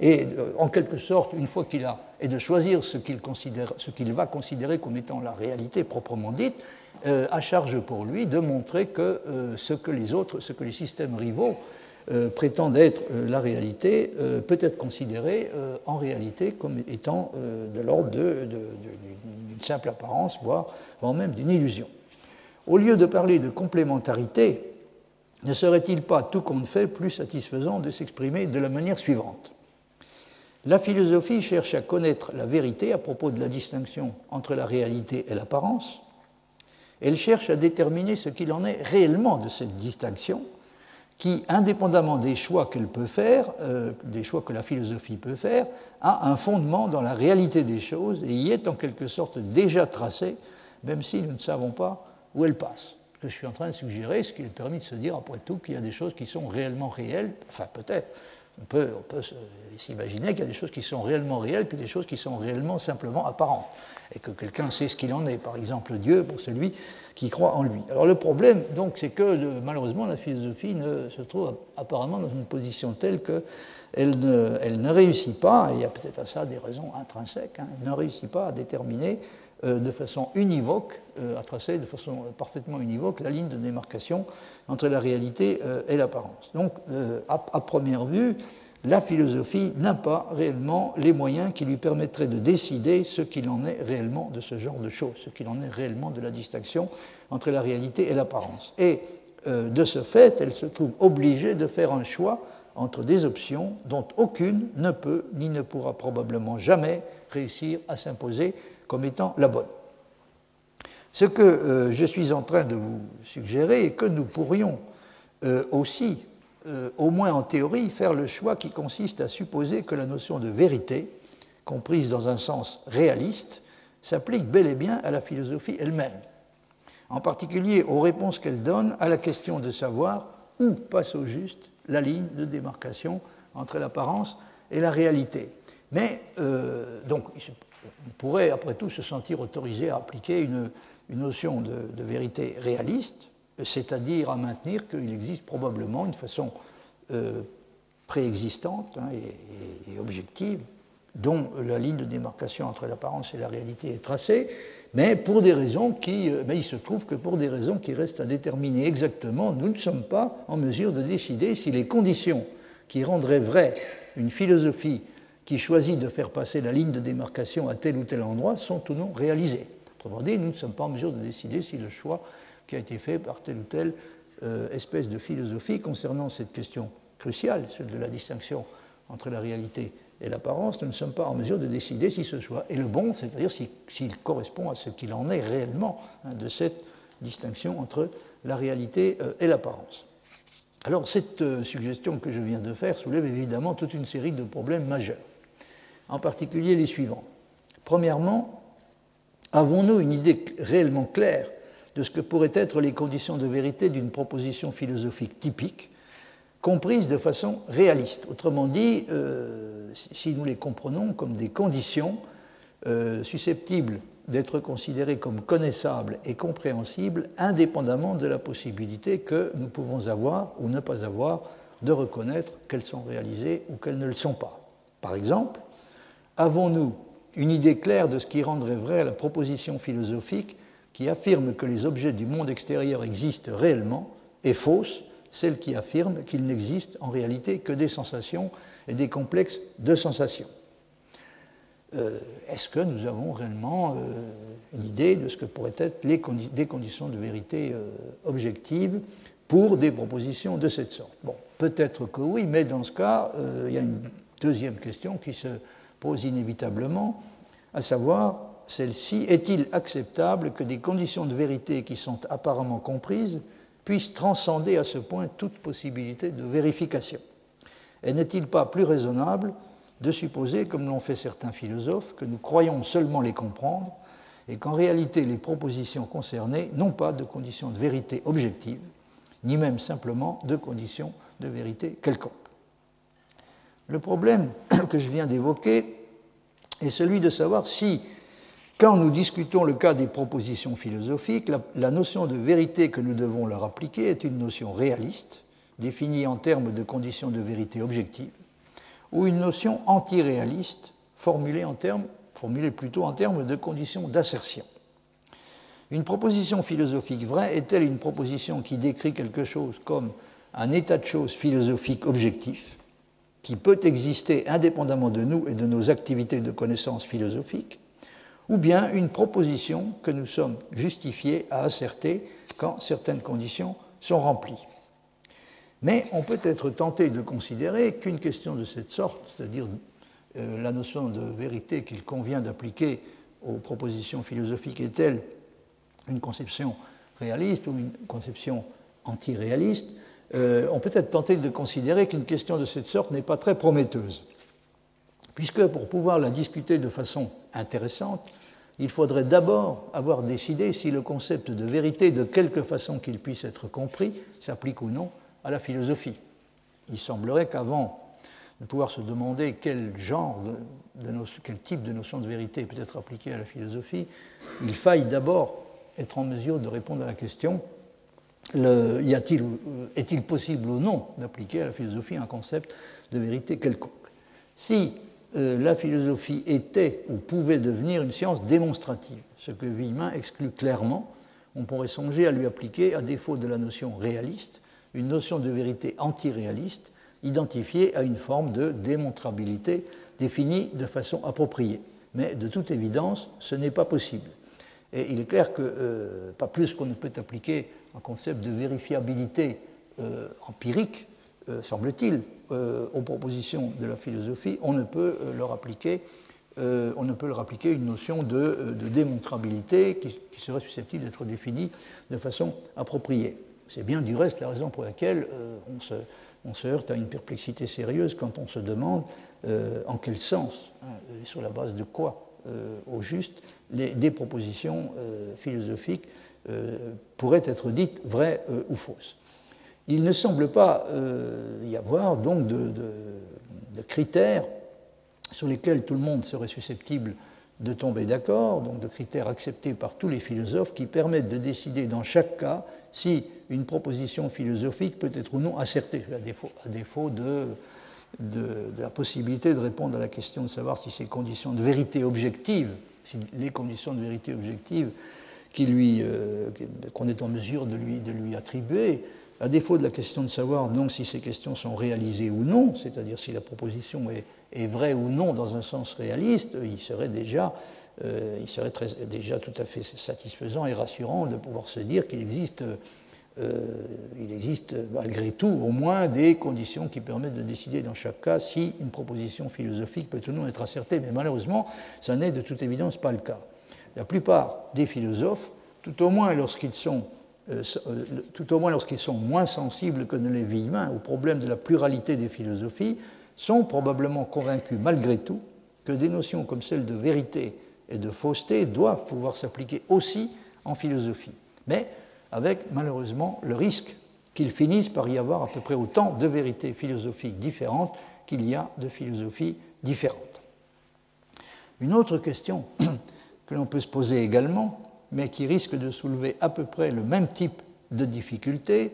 est, en quelque sorte, une fois qu'il a, et de choisir ce qu'il, va considérer comme étant la réalité proprement dite, à charge pour lui de montrer que ce que les autres, ce que les systèmes rivaux prétendent être la réalité, peut être considéré en réalité comme étant de l'ordre d'une simple apparence, voire même d'une illusion. Au lieu de parler de complémentarité, ne serait-il pas tout compte fait plus satisfaisant de s'exprimer de la manière suivante? La philosophie cherche à connaître la vérité à propos de la distinction entre la réalité et l'apparence. Elle cherche à déterminer ce qu'il en est réellement de cette distinction, qui, indépendamment des choix qu'elle peut faire, euh, des choix que la philosophie peut faire, a un fondement dans la réalité des choses et y est en quelque sorte déjà tracé, même si nous ne savons pas où elle passe que je suis en train de suggérer, ce qui est permis de se dire, après tout, qu'il y a des choses qui sont réellement réelles, enfin peut-être, on peut, s'imaginer qu'il y a des choses qui sont réellement réelles, puis des choses qui sont réellement simplement apparentes, et que quelqu'un sait ce qu'il en est, par exemple Dieu pour celui qui croit en lui. Alors le problème, donc, c'est que malheureusement, la philosophie ne, se trouve apparemment dans une position telle qu'elle ne, elle ne réussit pas, et il y a peut-être à ça des raisons intrinsèques, hein, elle ne réussit pas à déterminer de façon univoque, euh, à tracer de façon parfaitement univoque la ligne de démarcation entre la réalité euh, et l'apparence. Donc, à, première vue, la philosophie n'a pas réellement les moyens qui lui permettraient de décider ce qu'il en est réellement de ce genre de choses, ce qu'il en est réellement de la distinction entre la réalité et l'apparence. Et de ce fait, elle se trouve obligée de faire un choix entre des options dont aucune ne peut ni ne pourra probablement jamais réussir à s'imposer comme étant la bonne. Ce que euh, je suis en train de vous suggérer est que nous pourrions euh, aussi, euh, au moins en théorie, faire le choix qui consiste à supposer que la notion de vérité, comprise dans un sens réaliste, s'applique bel et bien à la philosophie elle-même, en particulier aux réponses qu'elle donne à la question de savoir où passe au juste la ligne de démarcation entre l'apparence et la réalité. Mais donc, on pourrait, après tout, se sentir autorisé à appliquer une, notion de, vérité réaliste, c'est-à-dire à maintenir qu'il existe probablement une façon euh, préexistante hein, et, objective dont la ligne de démarcation entre l'apparence et la réalité est tracée, mais pour des raisons qui, euh, mais il se trouve que pour des raisons qui restent à déterminer exactement, nous ne sommes pas en mesure de décider si les conditions qui rendraient vraie une philosophie qui choisit de faire passer la ligne de démarcation à tel ou tel endroit sont ou non réalisés. Autrement dit, nous ne sommes pas en mesure de décider si le choix qui a été fait par telle ou telle euh, espèce de philosophie concernant cette question cruciale, celle de la distinction entre la réalité et l'apparence, nous ne sommes pas en mesure de décider si ce choix est le bon, c'est-à-dire s'il correspond à ce qu'il en est réellement hein, de cette distinction entre la réalité euh, et l'apparence. Alors cette euh, suggestion que je viens de faire soulève évidemment toute une série de problèmes majeurs, en particulier les suivants. Premièrement, avons-nous une idée réellement claire de ce que pourraient être les conditions de vérité d'une proposition philosophique typique, comprise de façon réaliste? Autrement dit, euh, si nous les comprenons comme des conditions euh, susceptibles d'être considérées comme connaissables et compréhensibles indépendamment de la possibilité que nous pouvons avoir ou ne pas avoir de reconnaître qu'elles sont réalisées ou qu'elles ne le sont pas. Par exemple, avons-nous une idée claire de ce qui rendrait vraie la proposition philosophique qui affirme que les objets du monde extérieur existent réellement et fausse celle qui affirme qu'il n'existe en réalité que des sensations et des complexes de sensations euh, est-ce que nous avons réellement euh, une idée de ce que pourraient être les des conditions de vérité euh, objectives pour des propositions de cette sorte? Bon, peut-être que oui, mais dans ce cas, il y a une deuxième question qui se pose inévitablement, à savoir celle-ci, est-il acceptable que des conditions de vérité qui sont apparemment comprises puissent transcender à ce point toute possibilité de vérification? Et n'est-il pas plus raisonnable de supposer, comme l'ont fait certains philosophes, que nous croyons seulement les comprendre et qu'en réalité les propositions concernées n'ont pas de conditions de vérité objective, ni même simplement de conditions de vérité quelconque? Le problème que je viens d'évoquer est celui de savoir si, quand nous discutons le cas des propositions philosophiques, la, notion de vérité que nous devons leur appliquer est une notion réaliste, définie en termes de conditions de vérité objectives, ou une notion antiréaliste formulée, formulée plutôt en termes de conditions d'assertion. Une proposition philosophique vraie est-elle une proposition qui décrit quelque chose comme un état de choses philosophique objectif, qui peut exister indépendamment de nous et de nos activités de connaissance philosophique, ou bien une proposition que nous sommes justifiés à asserter quand certaines conditions sont remplies. Mais on peut être tenté de considérer qu'une question de cette sorte, c'est-à-dire euh, la notion de vérité qu'il convient d'appliquer aux propositions philosophiques est-elle une conception réaliste ou une conception antiréaliste, euh, on peut être tenté de considérer qu'une question de cette sorte n'est pas très prometteuse. Puisque pour pouvoir la discuter de façon intéressante, il faudrait d'abord avoir décidé si le concept de vérité, de quelque façon qu'il puisse être compris, s'applique ou non à la philosophie. Il semblerait qu'avant de pouvoir se demander quel genre, quel type de notion de vérité peut être appliquée à la philosophie, il faille d'abord être en mesure de répondre à la question est-il possible ou non d'appliquer à la philosophie un concept de vérité quelconque? Si euh, la philosophie était ou pouvait devenir une science démonstrative, ce que Villemin exclut clairement, on pourrait songer à lui appliquer, à défaut de la notion réaliste, une notion de vérité antiréaliste identifiée à une forme de démontrabilité définie de façon appropriée. Mais de toute évidence, ce n'est pas possible. Et il est clair que, euh, pas plus qu'on ne peut appliquer un concept de vérifiabilité euh, empirique, euh, semble-t-il, aux propositions de la philosophie, on ne peut leur appliquer, une notion de, démontrabilité qui, serait susceptible d'être définie de façon appropriée. C'est bien du reste la raison pour laquelle euh, on, se, heurte à une perplexité sérieuse quand on se demande euh, en quel sens, hein, sur la base de quoi, euh, au juste, des propositions philosophiques pourraient être dites vraies ou fausses. Il ne semble pas y avoir donc de, critères sur lesquels tout le monde serait susceptible de tomber d'accord, donc de critères acceptés par tous les philosophes qui permettent de décider dans chaque cas si une proposition philosophique peut être ou non assertée, à défaut, à défaut de, de, la possibilité de répondre à la question de savoir si ces conditions de vérité objective, si les conditions de vérité objective euh, qu'on est en mesure de lui, attribuer, à défaut de la question de savoir donc si ces questions sont réalisées ou non, c'est-à-dire si la proposition est, vraie ou non dans un sens réaliste, il serait déjà euh, déjà tout à fait satisfaisant et rassurant de pouvoir se dire qu'il existe euh, existe malgré tout au moins des conditions qui permettent de décider dans chaque cas si une proposition philosophique peut ou non être assertée. Mais malheureusement, ça n'est de toute évidence pas le cas. La plupart des philosophes, tout au moins lorsqu'ils sont euh, euh, moins sont moins sensibles que ne les vies humains au problème de la pluralité des philosophies, sont probablement convaincus malgré tout que des notions comme celles de vérité et de fausseté doivent pouvoir s'appliquer aussi en philosophie. Mais avec malheureusement le risque qu'ils finissent par y avoir à peu près autant de vérités philosophiques différentes qu'il y a de philosophies différentes. Une autre question que l'on peut se poser également, mais qui risque de soulever à peu près le même type de difficulté,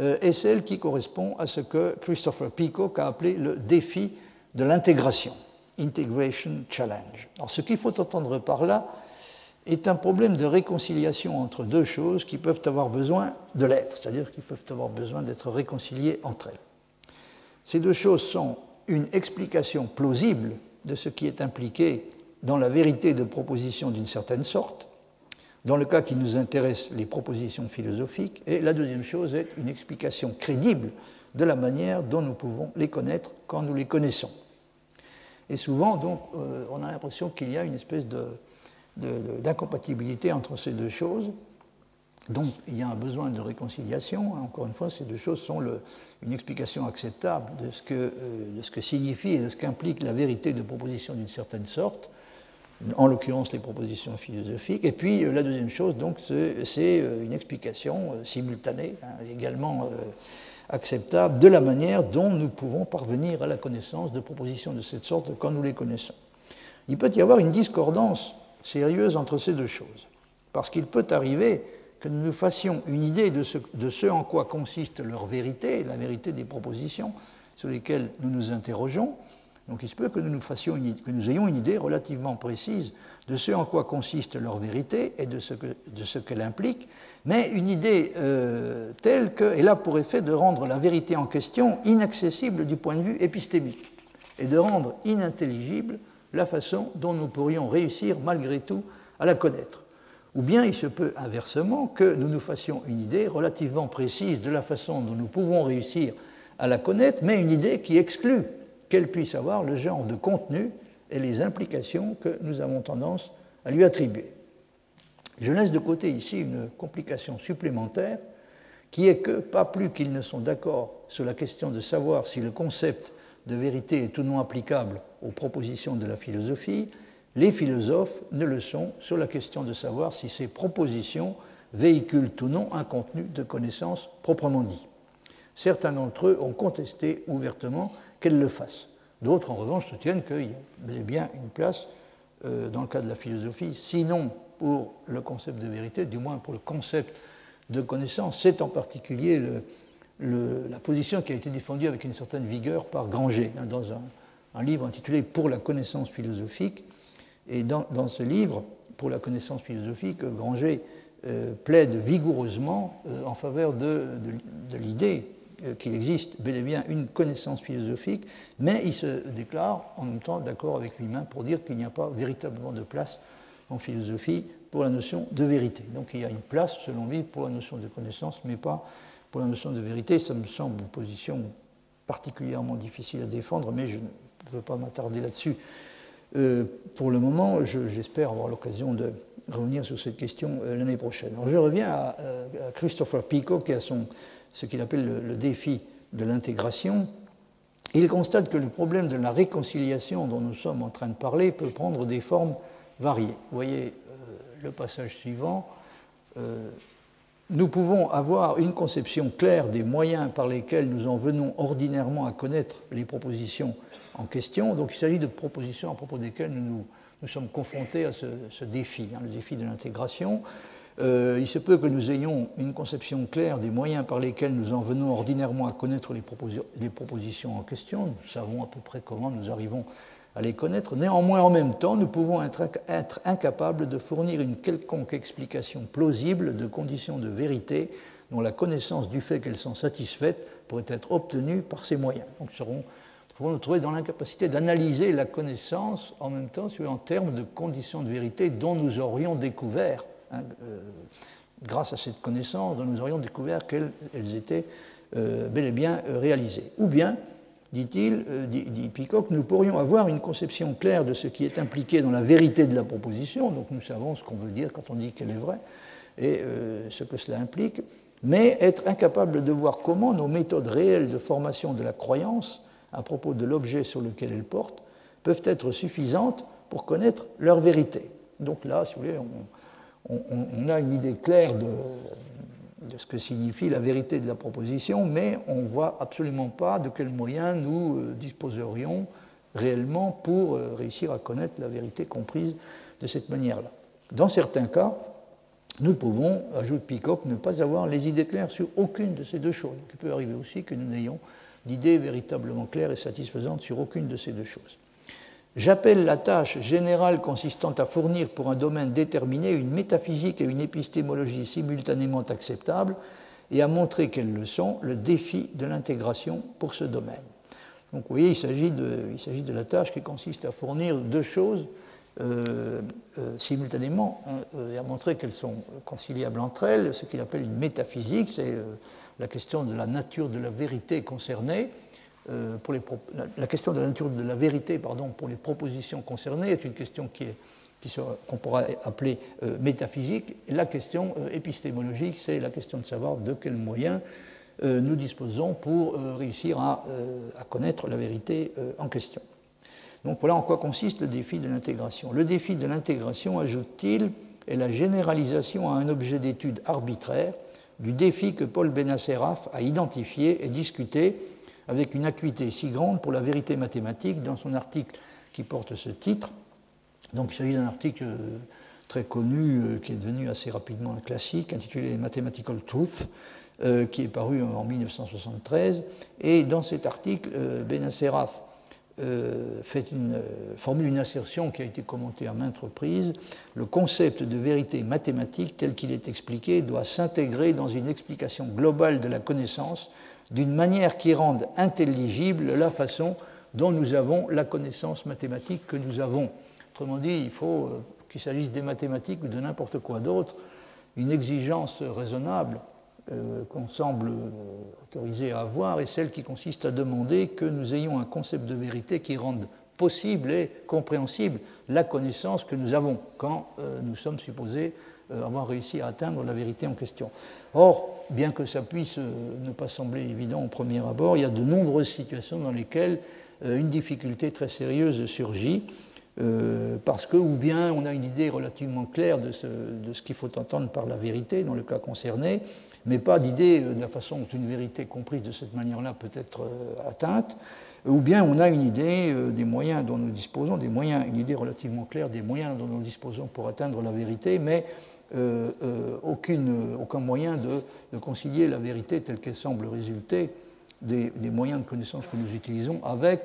euh, est celle qui correspond à ce que Christopher Peacock a appelé le défi de l'intégration, Integration Challenge. Alors, ce qu'il faut entendre par là est un problème de réconciliation entre deux choses qui peuvent avoir besoin de l'être, c'est-à-dire qui peuvent avoir besoin d'être réconciliées entre elles. Ces deux choses sont une explication plausible de ce qui est impliqué dans la vérité de propositions d'une certaine sorte, dans le cas qui nous intéresse, les propositions philosophiques, et la deuxième chose est une explication crédible de la manière dont nous pouvons les connaître quand nous les connaissons. Et souvent, donc, euh, on a l'impression qu'il y a une espèce d'incompatibilité entre ces deux choses. Donc, il y a un besoin de réconciliation. Encore une fois, ces deux choses sont une explication acceptable de ce, que, euh, de ce que signifie et de ce qu'implique la vérité de proposition d'une certaine sorte en l'occurrence les propositions philosophiques. Et puis euh, la deuxième chose, donc, c'est euh, une explication euh, simultanée, hein, également acceptable, de la manière dont nous pouvons parvenir à la connaissance de propositions de cette sorte quand nous les connaissons. Il peut y avoir une discordance sérieuse entre ces deux choses, parce qu'il peut arriver que nous nous fassions une idée de ce, de ce en quoi consiste leur vérité, la vérité des propositions sur lesquelles nous nous interrogeons, donc il se peut que nous, nous fassions nous ayons une idée relativement précise de ce en quoi consiste leur vérité et de ce qu'elle implique, mais une idée euh, telle qu'elle a pour effet de rendre la vérité en question inaccessible du point de vue épistémique et de rendre inintelligible la façon dont nous pourrions réussir malgré tout à la connaître. Ou bien il se peut inversement que nous nous fassions une idée relativement précise de la façon dont nous pouvons réussir à la connaître, mais une idée qui exclut qu'elle puisse avoir le genre de contenu et les implications que nous avons tendance à lui attribuer. Je laisse de côté ici une complication supplémentaire qui est que, pas plus qu'ils ne sont d'accord sur la question de savoir si le concept de vérité est ou non applicable aux propositions de la philosophie, les philosophes ne le sont sur la question de savoir si ces propositions véhiculent ou non un contenu de connaissance proprement dit. Certains d'entre eux ont contesté ouvertement qu'elle le fasse. D'autres, en revanche, soutiennent qu'il y a bien une place euh, dans le cas de la philosophie, sinon pour le concept de vérité, du moins pour le concept de connaissance. C'est en particulier la position qui a été défendue avec une certaine vigueur par Granger, hein, dans un, livre intitulé Pour la connaissance philosophique. Et dans, ce livre, Pour la connaissance philosophique, Granger euh, plaide vigoureusement euh, en faveur de l'idée qu'il existe bel et bien une connaissance philosophique, mais il se déclare en même temps d'accord avec lui-même pour dire qu'il n'y a pas véritablement de place en philosophie pour la notion de vérité. Donc il y a une place, selon lui, pour la notion de connaissance, mais pas pour la notion de vérité. Ça me semble une position particulièrement difficile à défendre, mais je ne veux pas m'attarder là-dessus. Euh, pour le moment, j'espère avoir l'occasion de revenir sur cette question euh, l'année prochaine. Alors, je reviens à Christopher Pico, qui a son ce qu'il appelle le, défi de l'intégration, il constate que le problème de la réconciliation dont nous sommes en train de parler peut prendre des formes variées. Vous voyez euh, le passage suivant. Euh, nous pouvons avoir une conception claire des moyens par lesquels nous en venons ordinairement à connaître les propositions en question. Donc il s'agit de propositions à propos desquelles nous, nous, sommes confrontés à ce, défi, hein, le défi de l'intégration. Euh, il se peut que nous ayons une conception claire des moyens par lesquels nous en venons ordinairement à connaître les, propositions en question. Nous savons à peu près comment nous arrivons à les connaître. Néanmoins, en même temps, nous pouvons être, incapables de fournir une quelconque explication plausible de conditions de vérité dont la connaissance du fait qu'elles sont satisfaites pourrait être obtenue par ces moyens. Donc, nous pouvons nous trouver dans l'incapacité d'analyser la connaissance en même temps en termes de conditions de vérité dont nous aurions découvert Hein, euh, grâce à cette connaissance, nous aurions découvert qu'elles étaient euh, bel et bien euh, réalisées. Ou bien, dit-il, dit, Peacock, nous pourrions avoir une conception claire de ce qui est impliqué dans la vérité de la proposition, donc nous savons ce qu'on veut dire quand on dit qu'elle est vraie, et ce que cela implique, mais être incapable de voir comment nos méthodes réelles de formation de la croyance à propos de l'objet sur lequel elle porte peuvent être suffisantes pour connaître leur vérité. Donc là, si vous voulez, a une idée claire de, de, ce que signifie la vérité de la proposition, mais on ne voit absolument pas de quels moyens nous euh, disposerions réellement pour euh, réussir à connaître la vérité comprise de cette manière-là. Dans certains cas, nous pouvons, ajoute Peacock, ne pas avoir les idées claires sur aucune de ces deux choses. Il peut arriver aussi que nous n'ayons d'idées véritablement claires et satisfaisantes sur aucune de ces deux choses. J'appelle la tâche générale consistant à fournir pour un domaine déterminé une métaphysique et une épistémologie simultanément acceptables et à montrer qu'elles le sont le défi de l'intégration pour ce domaine. Donc vous voyez, il s'agit de, la tâche qui consiste à fournir deux choses euh, euh, simultanément euh, et à montrer qu'elles sont conciliables entre elles, ce qu'il appelle une métaphysique, c'est la question de la nature de la vérité concernée euh, la, question de la nature de la vérité pardon, pour les propositions concernées est une question qui est qu'on pourrait appeler euh, métaphysique. La question euh, épistémologique, c'est la question de savoir de quels moyens nous disposons pour réussir à, connaître la vérité en question. Donc voilà en quoi consiste le défi de l'intégration. Le défi de l'intégration, ajoute-t-il, est la généralisation à un objet d'étude arbitraire du défi que Paul Benasseraf a identifié et discuté avec une acuité si grande pour la vérité mathématique dans son article qui porte ce titre. Donc il s'agit d'un article euh, très connu euh, qui est devenu assez rapidement un classique intitulé Mathematical Truth euh, qui est paru en 1973. Et dans cet article, Benasseraf fait une, formule une assertion qui a été commentée à maintes reprises. Le concept de vérité mathématique tel qu'il est expliqué doit s'intégrer dans une explication globale de la connaissance d'une manière qui rende intelligible la façon dont nous avons la connaissance mathématique que nous avons. Autrement dit, il faut, euh, qu'il s'agisse des mathématiques ou de n'importe quoi d'autre, une exigence raisonnable euh, qu'on semble autorisé à avoir est celle qui consiste à demander que nous ayons un concept de vérité qui rende possible et compréhensible la connaissance que nous avons quand euh, nous sommes supposés avoir réussi à atteindre la vérité en question. Or, bien que ça puisse euh, ne pas sembler évident au premier abord, il y a de nombreuses situations dans lesquelles euh, une difficulté très sérieuse surgit, euh, parce que ou bien on a une idée relativement claire de ce, ce qu'il faut entendre par la vérité dans le cas concerné, mais pas d'idée de la façon dont une vérité comprise de cette manière-là peut être atteinte, ou bien on a une idée des moyens dont nous disposons, des moyens, une idée relativement claire des moyens dont nous disposons pour atteindre la vérité, mais euh, euh, aucune, aucun moyen de, concilier la vérité telle qu'elle semble résulter des, moyens de connaissance que nous utilisons avec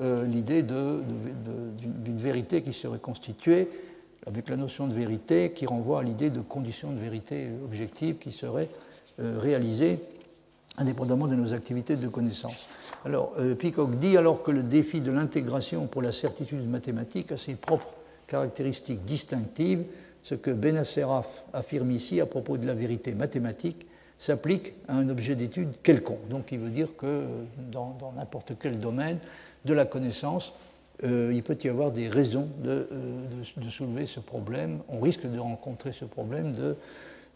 euh, l'idée d'une vérité qui serait constituée avec la notion de vérité qui renvoie à l'idée de conditions de vérité objective qui seraient réalisées indépendamment de nos activités de connaissance. Alors, Peacock dit alors que le défi de l'intégration pour la certitude mathématique a ses propres caractéristiques distinctives ce que Benasseraf affirme ici à propos de la vérité mathématique s'applique à un objet d'étude quelconque. Donc il veut dire que euh, dans n'importe quel domaine de la connaissance, euh, il peut y avoir des raisons euh, de, soulever ce problème. On risque de rencontrer ce problème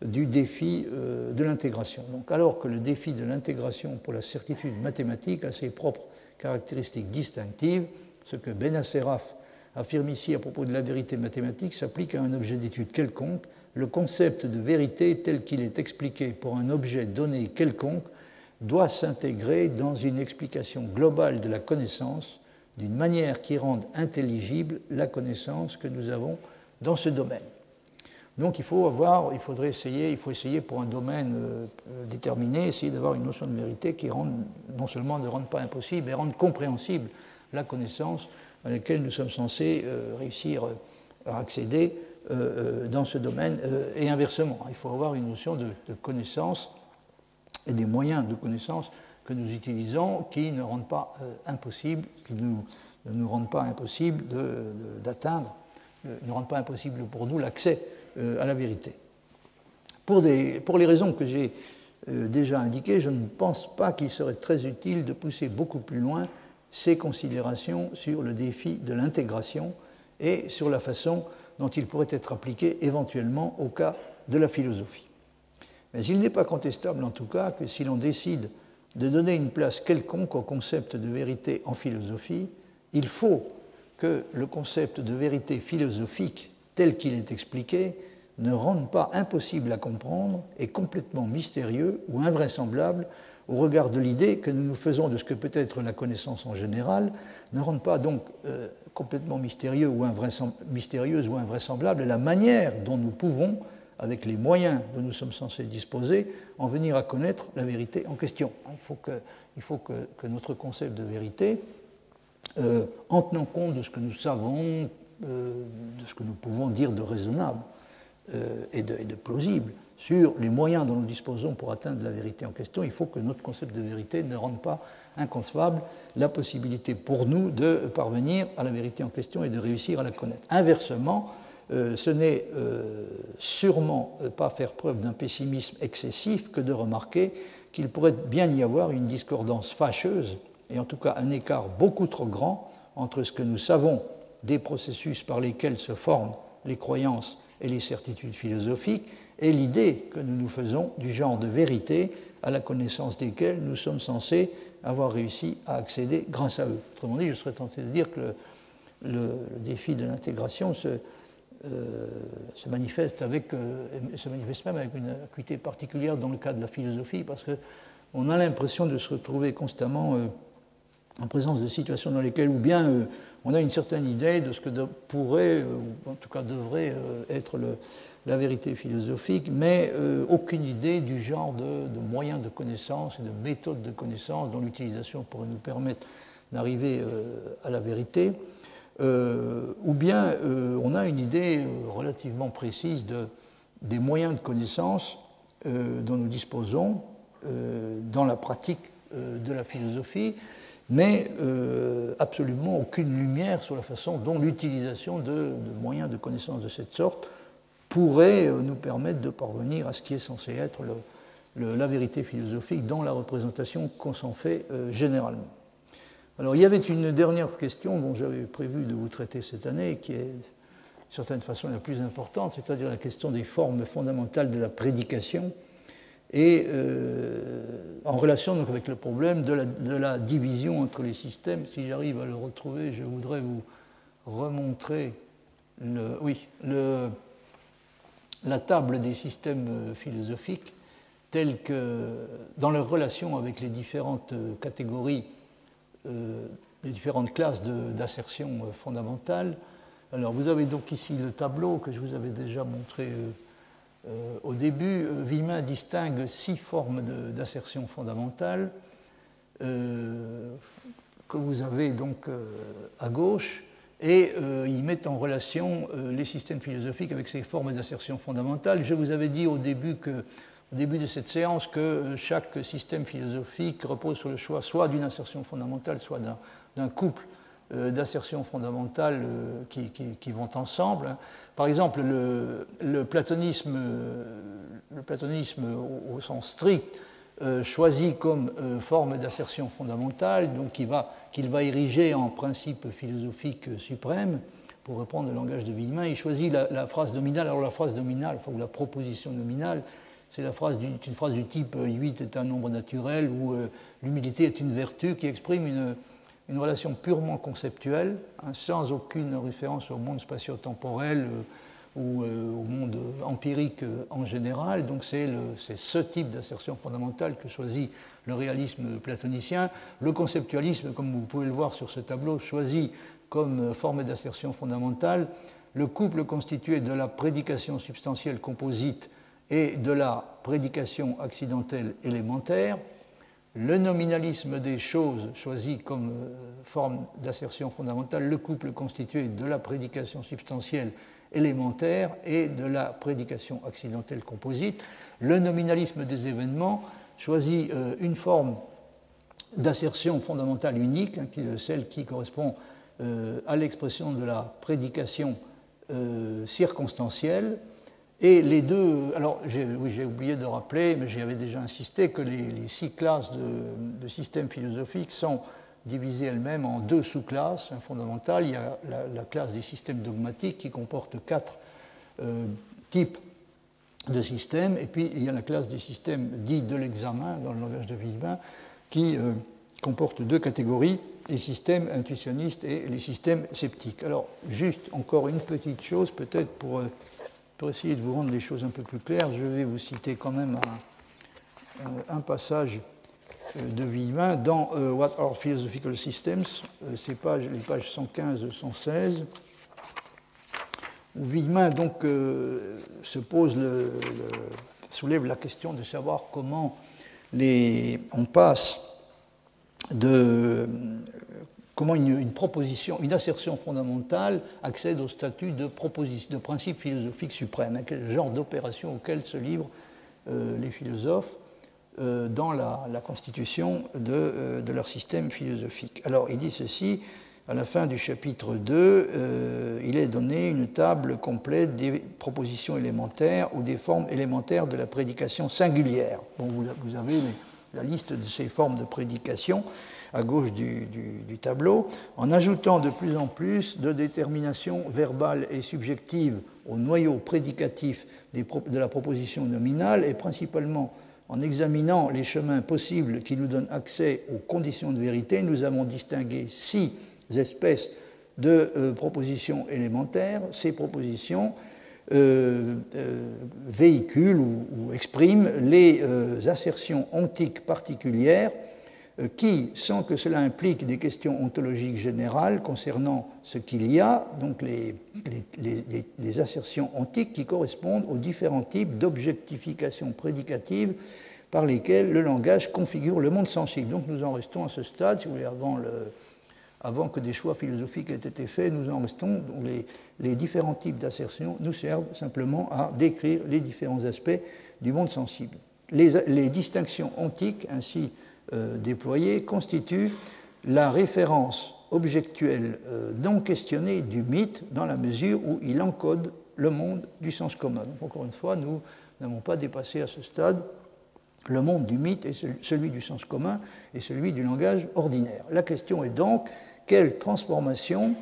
du défi de l'intégration. Donc alors que le défi de l'intégration pour la certitude mathématique a ses propres caractéristiques distinctives, ce que Benasseraf affirme ici à propos de la vérité mathématique s'applique à un objet d'étude quelconque. Le concept de vérité tel qu'il est expliqué pour un objet donné quelconque doit s'intégrer dans une explication globale de la connaissance d'une manière qui rende intelligible la connaissance que nous avons dans ce domaine. Donc il faut avoir, il faudrait essayer, il faut essayer pour un domaine euh, déterminé, essayer d'avoir une notion de vérité qui rende, non seulement ne rende pas impossible, mais rende compréhensible la connaissance à laquelle nous sommes censés euh, réussir euh, à accéder euh, dans ce domaine, et inversement. Il faut avoir une notion de, connaissance et des moyens de connaissance que nous utilisons qui ne rendent pas impossible, qui ne nous rendent pas impossible d'atteindre, ne rendent pas impossible pour nous l'accès à la vérité. Pour les raisons que j'ai déjà indiquées, je ne pense pas qu'il serait très utile de pousser beaucoup plus loin ces considérations sur le défi de l'intégration et sur la façon dont il pourrait être appliqué éventuellement au cas de la philosophie. Mais il n'est pas contestable en tout cas que si l'on décide de donner une place quelconque au concept de vérité en philosophie, il faut que le concept de vérité philosophique tel qu'il est expliqué ne rende pas impossible à comprendre et complètement mystérieux ou invraisemblable au regard de l'idée que nous nous faisons de ce que peut être la connaissance en général, ne rende pas donc euh, complètement mystérieuse ou invraisemblable la manière dont nous pouvons, avec les moyens dont nous sommes censés disposer, en venir à connaître la vérité en question. Il faut que, notre concept de vérité, euh, en tenant compte de ce que nous savons, euh, de ce que nous pouvons dire de raisonnable et de plausible, sur les moyens dont nous disposons pour atteindre la vérité en question, il faut que notre concept de vérité ne rende pas inconcevable la possibilité pour nous de parvenir à la vérité en question et de réussir à la connaître. Inversement, euh, ce n'est euh, sûrement pas faire preuve d'un pessimisme excessif que de remarquer qu'il pourrait bien y avoir une discordance fâcheuse, et en tout cas un écart beaucoup trop grand entre ce que nous savons des processus par lesquels se forment les croyances et les certitudes philosophiques et l'idée que nous nous faisons du genre de vérité à la connaissance desquelles nous sommes censés avoir réussi à accéder grâce à eux. Autrement dit, je serais tenté de dire que le, défi de l'intégration se, euh, se, manifeste avec, euh, se manifeste même avec une acuité particulière dans le cas de la philosophie, parce qu'on a l'impression de se retrouver constamment euh, en présence de situations dans lesquelles, ou bien on a une certaine idée de ce que pourrait, ou en tout cas devrait être le, la vérité philosophique, mais euh, aucune idée du genre de, moyens de connaissance et de méthodes de connaissance dont l'utilisation pourrait nous permettre d'arriver euh, à la vérité. Euh, ou bien on a une idée relativement précise de, des moyens de connaissance dont nous disposons dans la pratique de la philosophie, mais absolument aucune lumière sur la façon dont l'utilisation de, moyens de connaissance de cette sorte pourrait euh, nous permettre de parvenir à ce qui est censé être la vérité philosophique dans la représentation qu'on s'en fait euh, généralement. Alors il y avait une dernière question dont j'avais prévu de vous traiter cette année, qui est d'une certaine façon la plus importante, c'est-à-dire la question des formes fondamentales de la prédication, et euh, en relation donc avec le problème de la, de la, division entre les systèmes. Si j'arrive à le retrouver, je voudrais vous remontrer le, oui, le, la table des systèmes euh, philosophiques tels que dans leur relation avec les différentes euh, catégories, euh, les différentes classes d'assertion fondamentale. Alors vous avez donc ici le tableau que je vous avais déjà montré au début. Villemin distingue six formes d'assertion fondamentale que vous avez donc à gauche et euh, ils mettent en relation euh, les systèmes philosophiques avec ces formes d'assertion fondamentale. Je vous avais dit au début, de cette séance que euh, chaque système philosophique repose sur le choix soit d'une assertion fondamentale, soit d'un couple d'assertions fondamentales qui, vont ensemble. Par exemple, le, platonisme, le platonisme au sens strict euh, choisi comme euh, forme d'assertion fondamentale, donc qu'il va, va, ériger en principe philosophique suprême, pour reprendre le langage de Villemin, il choisit la, phrase nominale. Alors la phrase nominale, ou la proposition nominale, c'est une phrase du type 8 euh, est un nombre naturel ou l'humilité est une vertu qui exprime une, une relation purement conceptuelle, hein, sans aucune référence au monde spatio-temporel ou euh, au monde empirique euh, en général. Donc c'est ce type d'assertion fondamentale que choisit le réalisme platonicien. Le conceptualisme, comme vous pouvez le voir sur ce tableau, choisit comme forme d'assertion fondamentale le couple constitué de la prédication substantielle composite et de la prédication accidentelle élémentaire. Le nominalisme des choses choisit comme euh, forme d'assertion fondamentale le couple constitué de la prédication substantielle élémentaire et de la prédication accidentelle composite. Le nominalisme des événements choisit euh, une forme d'assertion fondamentale unique, hein, celle qui correspond euh, à l'expression de la prédication euh, circonstancielle. Et les deux, alors j'ai oublié de rappeler, mais j'y avais déjà insisté, que les, six classes de, de systèmes philosophiques sont divisée elle-même en deux sous-classes fondamentales. Il y a la, classe des systèmes dogmatiques qui comporte quatre euh, types de systèmes, et puis il y a la classe des systèmes dits de l'examen dans le langage de Villemain, qui euh, comporte deux catégories, les systèmes intuitionnistes et les systèmes sceptiques. Alors, juste encore une petite chose, peut-être pour, euh, essayer de vous rendre les choses un peu plus claires, je vais vous citer quand même un, passage de Villemain dans What are Philosophical Systems, c'est les pages 115-116 où Villemin donc, euh, soulève la question de savoir comment les, on passe de comment une, proposition, une assertion fondamentale accède au statut de, proposition, de principe philosophique suprême, quel genre d'opération auquel se livrent euh, les philosophes? euh, dans la, constitution de, de, leur système philosophique. Alors il dit ceci, à la fin du chapitre 2, euh, il est donné une table complète des propositions élémentaires ou des formes élémentaires de la prédication singulière. Bon, vous, avez la liste de ces formes de prédication à gauche du, tableau, en ajoutant de plus en plus de déterminations verbales et subjectives au noyau prédicatif de la proposition nominale et principalement en examinant les chemins possibles qui nous donnent accès aux conditions de vérité, nous avons distingué six espèces de euh, propositions élémentaires. Ces propositions euh, euh, véhiculent ou, expriment les assertions ontiques particulières qui, sans que cela implique des questions ontologiques générales concernant ce qu'il y a, donc les, les, assertions ontiques qui correspondent aux différents types d'objectification prédicative par lesquels le langage configure le monde sensible. Donc nous en restons à ce stade, si vous voulez, avant le, avant que des choix philosophiques aient été faits, nous en restons. Les, les différents types d'assertions nous servent simplement à décrire les différents aspects du monde sensible. Les, distinctions antiques ainsi euh, déployées constituent la référence objectuelle euh, non questionnée du mythe dans la mesure où il encode le monde du sens commun. encore une fois, nous n'avons pas dépassé à ce stade le monde du mythe et celui du sens commun et celui du langage ordinaire. La question est donc quelle transformation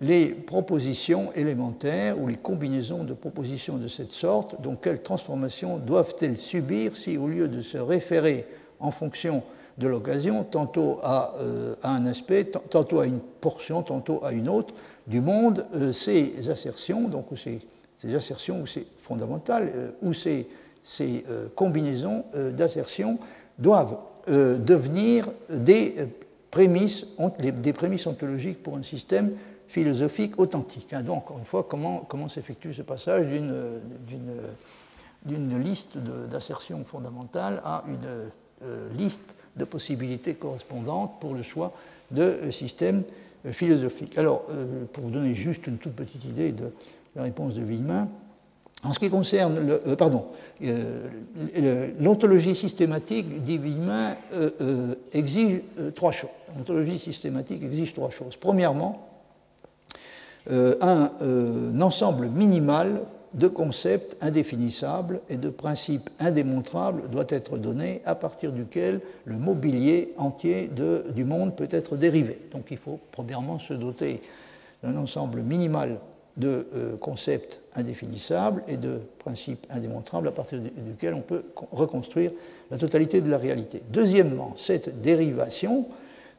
les propositions élémentaires ou les combinaisons de propositions de cette sorte, donc quelles transformations doivent-elles subir si, au lieu de se référer en fonction de l'occasion, tantôt euh, à, un aspect, tantôt à une portion, tantôt à une autre du monde, euh, ces assertions, donc ces, assertions ou ces fondamentales, euh, ou ces, combinaisons d'assertions doivent devenir des prémices, ontologiques pour un système philosophique authentique. Hein. Donc, encore une fois, comment, s'effectue ce passage d'une liste d'assertions fondamentales à une euh, liste de possibilités correspondantes pour le choix de euh, systèmes euh, philosophiques. Alors, pour vous donner juste une toute petite idée de la réponse de Villemin, en ce qui concerne le, euh, pardon, euh, l'ontologie systématique, dit Villemin, euh, exige trois choses. L'ontologie systématique exige trois choses. Premièrement, un, ensemble minimal de concepts indéfinissables et de principes indémontrables doit être donné à partir duquel le mobilier entier du monde peut être dérivé. Donc il faut premièrement se doter d'un ensemble minimal de euh, concepts indéfinissables et de principes indémontrables à partir duquel on peut reconstruire la totalité de la réalité. Deuxièmement, cette dérivation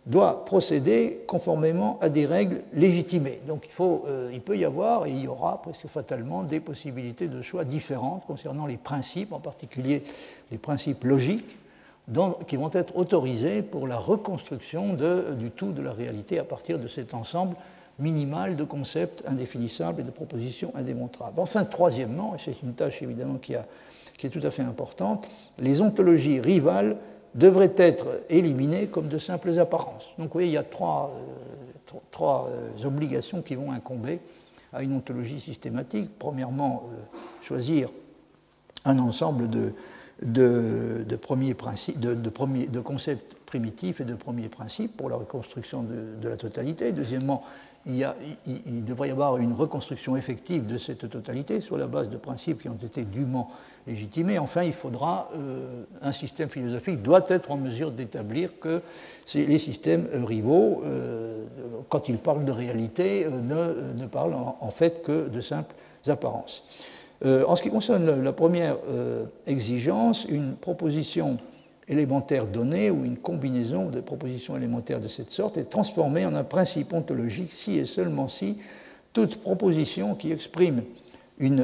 doit procéder conformément à des règles légitimées. Donc il, faut, euh, peut y avoir, et il y aura presque fatalement, des possibilités de choix différentes concernant les principes, en particulier les principes logiques, qui vont être autorisés pour la reconstruction du tout de la réalité à partir de cet ensemble minimale de concepts indéfinissables et de propositions indémontrables. Enfin, troisièmement, et c'est une tâche évidemment qui, a, qui, est tout à fait importante, les ontologies rivales devraient être éliminées comme de simples apparences. Donc vous voyez, il y a trois, euh, trois euh, obligations qui vont incomber à une ontologie systématique. Premièrement, euh, choisir un ensemble de, de, de, premiers principes, de, de, premiers, de, concepts primitifs et de premiers principes pour la reconstruction de, la totalité. Deuxièmement, il, devrait y avoir une reconstruction effective de cette totalité sur la base de principes qui ont été dûment légitimés. Enfin, il faudra, euh, un système philosophique doit être en mesure d'établir que les systèmes rivaux, euh, quand ils parlent de réalité, euh, ne, parlent en, fait que de simples apparences. en ce qui concerne la première exigence, une proposition élémentaire donnée ou une combinaison de propositions élémentaires de cette sorte est transformée en un principe ontologique si et seulement si toute proposition qui exprime une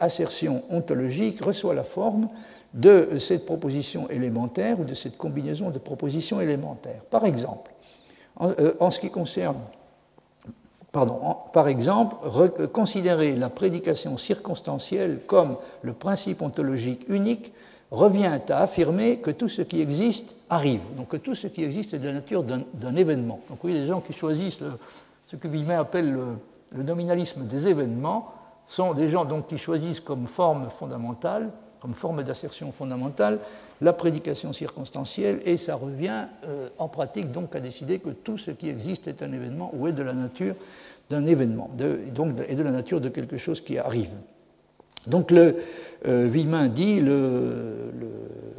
assertion ontologique reçoit la forme de cette proposition élémentaire ou de cette combinaison de propositions élémentaires. Par exemple, en, euh, ce qui concerne, pardon, par exemple, considérer la prédication circonstancielle comme le principe ontologique unique revient à affirmer que tout ce qui existe arrive, donc que tout ce qui existe est de la nature d'un événement. Donc oui, les gens qui choisissent ce que Villemin appelle le, nominalisme des événements sont des gens qui choisissent comme forme fondamentale comme forme d'assertion fondamentale la prédication circonstancielle et ça revient euh, en pratique donc à décider que tout ce qui existe est un événement ou est de la nature d'un événement et donc est de la nature de quelque chose qui arrive. Donc le euh, dit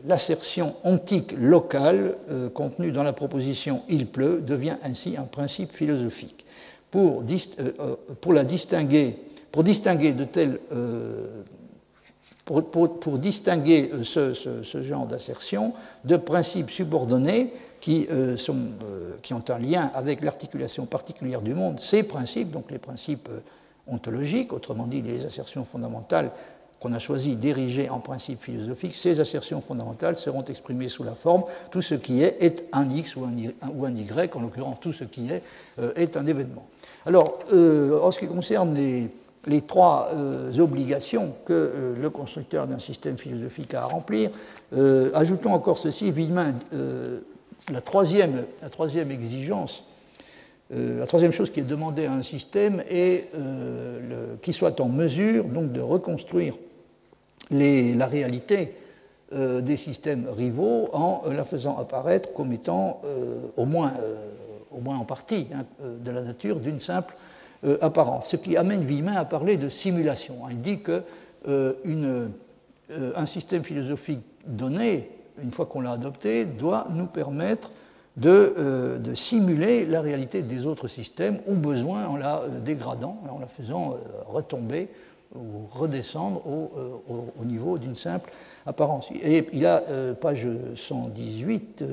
l'assertion ontique locale euh, contenue dans la proposition il pleut devient ainsi un principe philosophique. Pour, euh, pour la distinguer, pour distinguer de telles pour, distinguer euh, ce, genre d'assertion de principes subordonnés euh, euh, qui, ont un lien avec l'articulation particulière du monde. Ces principes, donc les principes ontologiques, autrement dit les assertions fondamentales qu'on a choisi d'ériger en principes philosophiques, ces assertions fondamentales seront exprimées sous la forme tout ce qui est est un X ou un, ou un Y, en l'occurrence tout ce qui est est un événement. Alors, en ce qui concerne les trois euh, obligations que euh, le constructeur d'un système philosophique a à remplir. Euh, ajoutons encore ceci, Villemin, la troisième exigence, la troisième chose qui est demandée à un système est qu'il soit en mesure de reconstruire la réalité des systèmes rivaux en la faisant apparaître comme étant, au, moins, en partie, hein, de la nature d'une simple euh, apparence. Ce qui amène Villemin à parler de simulation. Il dit qu'un euh, euh, un système philosophique donné, une fois qu'on l'a adopté, doit nous permettre de, de, simuler la réalité des autres systèmes, au besoin en la dégradant, en la faisant retomber ou redescendre au, au, niveau d'une simple apparence. Et il a, page 118,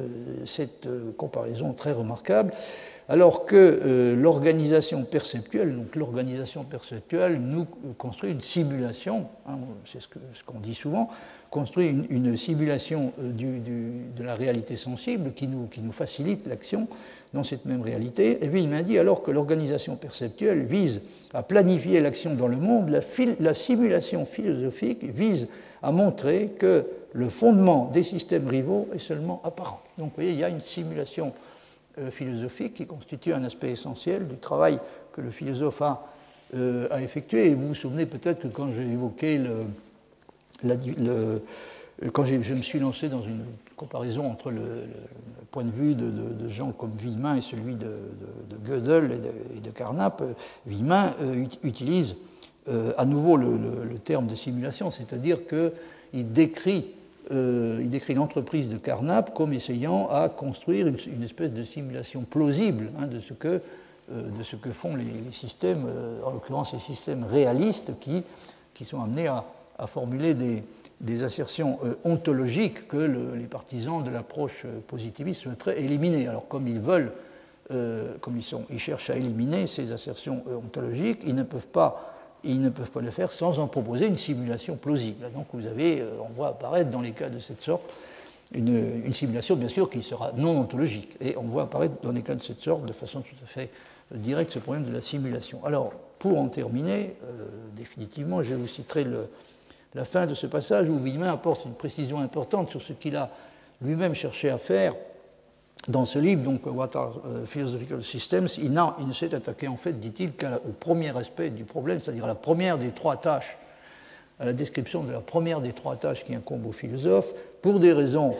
cette comparaison très remarquable alors que euh, l'organisation perceptuelle, donc l'organisation perceptuelle nous construit une simulation, hein, c'est ce qu'on dit souvent, construit une, simulation euh, de la réalité sensible qui nous, facilite l'action dans cette même réalité. Et puis il m'a dit alors que l'organisation perceptuelle vise à planifier l'action dans le monde, la, la simulation philosophique vise à montrer que le fondement des systèmes rivaux est seulement apparent. Donc vous voyez, il y a une simulation euh, philosophique qui constitue un aspect essentiel du travail que le philosophe a, euh, effectué. Et vous vous souvenez peut-être que quand j'ai évoqué le, quand je me suis lancé dans une comparaison entre le, point de vue de, gens comme Villemin et celui de, Gödel et de, Carnap, Villemin euh, utilise à nouveau le, terme de simulation, c'est-à-dire qu'il décrit euh, l'entreprise de Carnap comme essayant à construire une, espèce de simulation plausible hein, de, ce que, euh, font les, systèmes, euh, en l'occurrence les systèmes réalistes qui sont amenés à, formuler des, assertions ontologiques que les partisans de l'approche positiviste souhaiteraient éliminer. Alors comme ils veulent, comme ils, sont, ils cherchent à éliminer ces assertions ontologiques, ils ne peuvent pas ils ne peuvent pas le faire sans en proposer une simulation plausible. Donc vous avez, euh, on voit apparaître dans les cas de cette sorte une, simulation bien sûr qui sera non ontologique. Et on voit apparaître dans les cas de cette sorte de façon tout à fait euh, directe ce problème de la simulation. Alors pour en terminer, euh, définitivement, je vous citerai la fin de ce passage où Villemin apporte une précision importante sur ce qu'il a lui-même cherché à faire dans ce livre, donc What are uh, Philosophical Systems, il, ne s'est attaqué en fait, dit-il, qu'au premier aspect du problème, c'est-à-dire la première des trois tâches, à la description de la première des trois tâches qui incombent aux philosophes, pour des raisons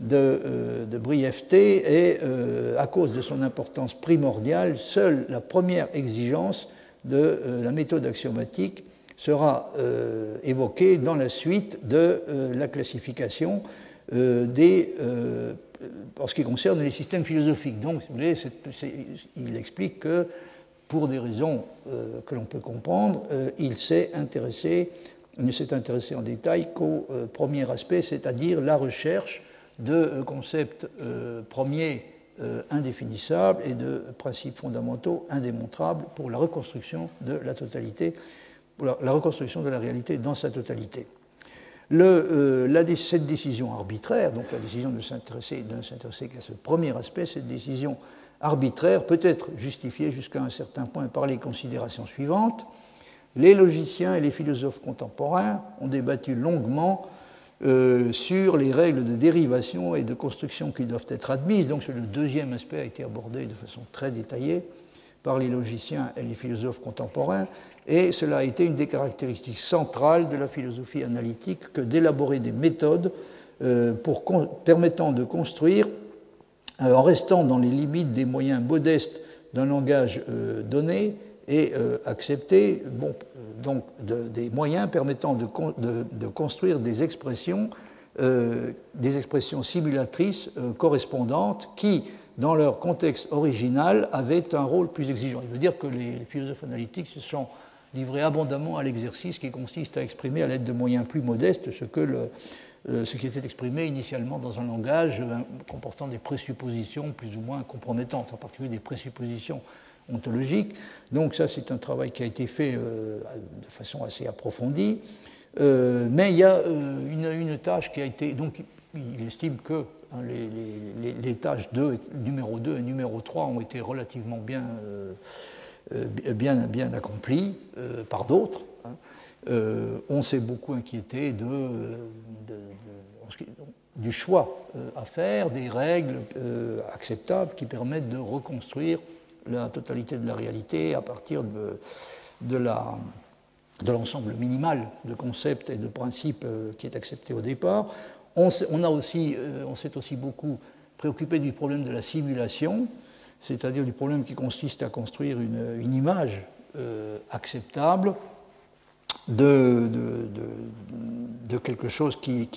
de, euh, brièveté et euh, à cause de son importance primordiale, seule la première exigence de euh, la méthode axiomatique sera évoquée dans la suite de la classification des en ce qui concerne les systèmes philosophiques. Donc, il explique que, pour des raisons euh, que l'on peut comprendre, euh, il s'est intéressé ne s'est intéressé en détail qu'au premier aspect, c'est-à-dire la recherche de concepts premiers indéfinissables et de principes fondamentaux indémontrables pour la reconstruction de la totalité, la reconstruction de la réalité dans sa totalité. La, cette décision arbitraire, donc la décision de s'intéresser qu'à ce premier aspect, cette décision arbitraire peut être justifiée jusqu'à un certain point par les considérations suivantes. Les logiciens et les philosophes contemporains ont débattu longuement euh, sur les règles de dérivation et de construction qui doivent être admises. Donc le deuxième aspect a été abordé de façon très détaillée par les logiciens et les philosophes contemporains, et cela a été une des caractéristiques centrales de la philosophie analytique que d'élaborer des méthodes euh, permettant de construire euh, en restant dans les limites des moyens modestes d'un langage euh, donné et accepté, donc des moyens permettant de, de, construire des expressions, des expressions simulatrices correspondantes qui, dans leur contexte original, avaient un rôle plus exigeant. Il veut dire que les, philosophes analytiques se sont livrés abondamment à l'exercice qui consiste à exprimer à l'aide de moyens plus modestes ce que euh, ce qui était exprimé initialement dans un langage euh, comportant des présuppositions plus ou moins compromettantes, en particulier des présuppositions ontologiques. Donc ça, c'est un travail qui a été fait euh, de façon assez approfondie. mais il y a une, tâche qui a été... Donc il estime que hein, les, tâches 2, numéro 2 et numéro 3 ont été relativement bien, bien, bien accomplies par d'autres. Hein. Euh, on s'est beaucoup inquiété du choix euh, à faire, des règles euh, acceptables qui permettent de reconstruire la totalité de la réalité à partir de l'ensemble minimal de concepts et de principes qui est accepté au départ. On, a aussi, on s'est aussi beaucoup préoccupé du problème de la simulation, c'est-à-dire du problème qui consiste à construire une, image acceptable de, quelque chose qui,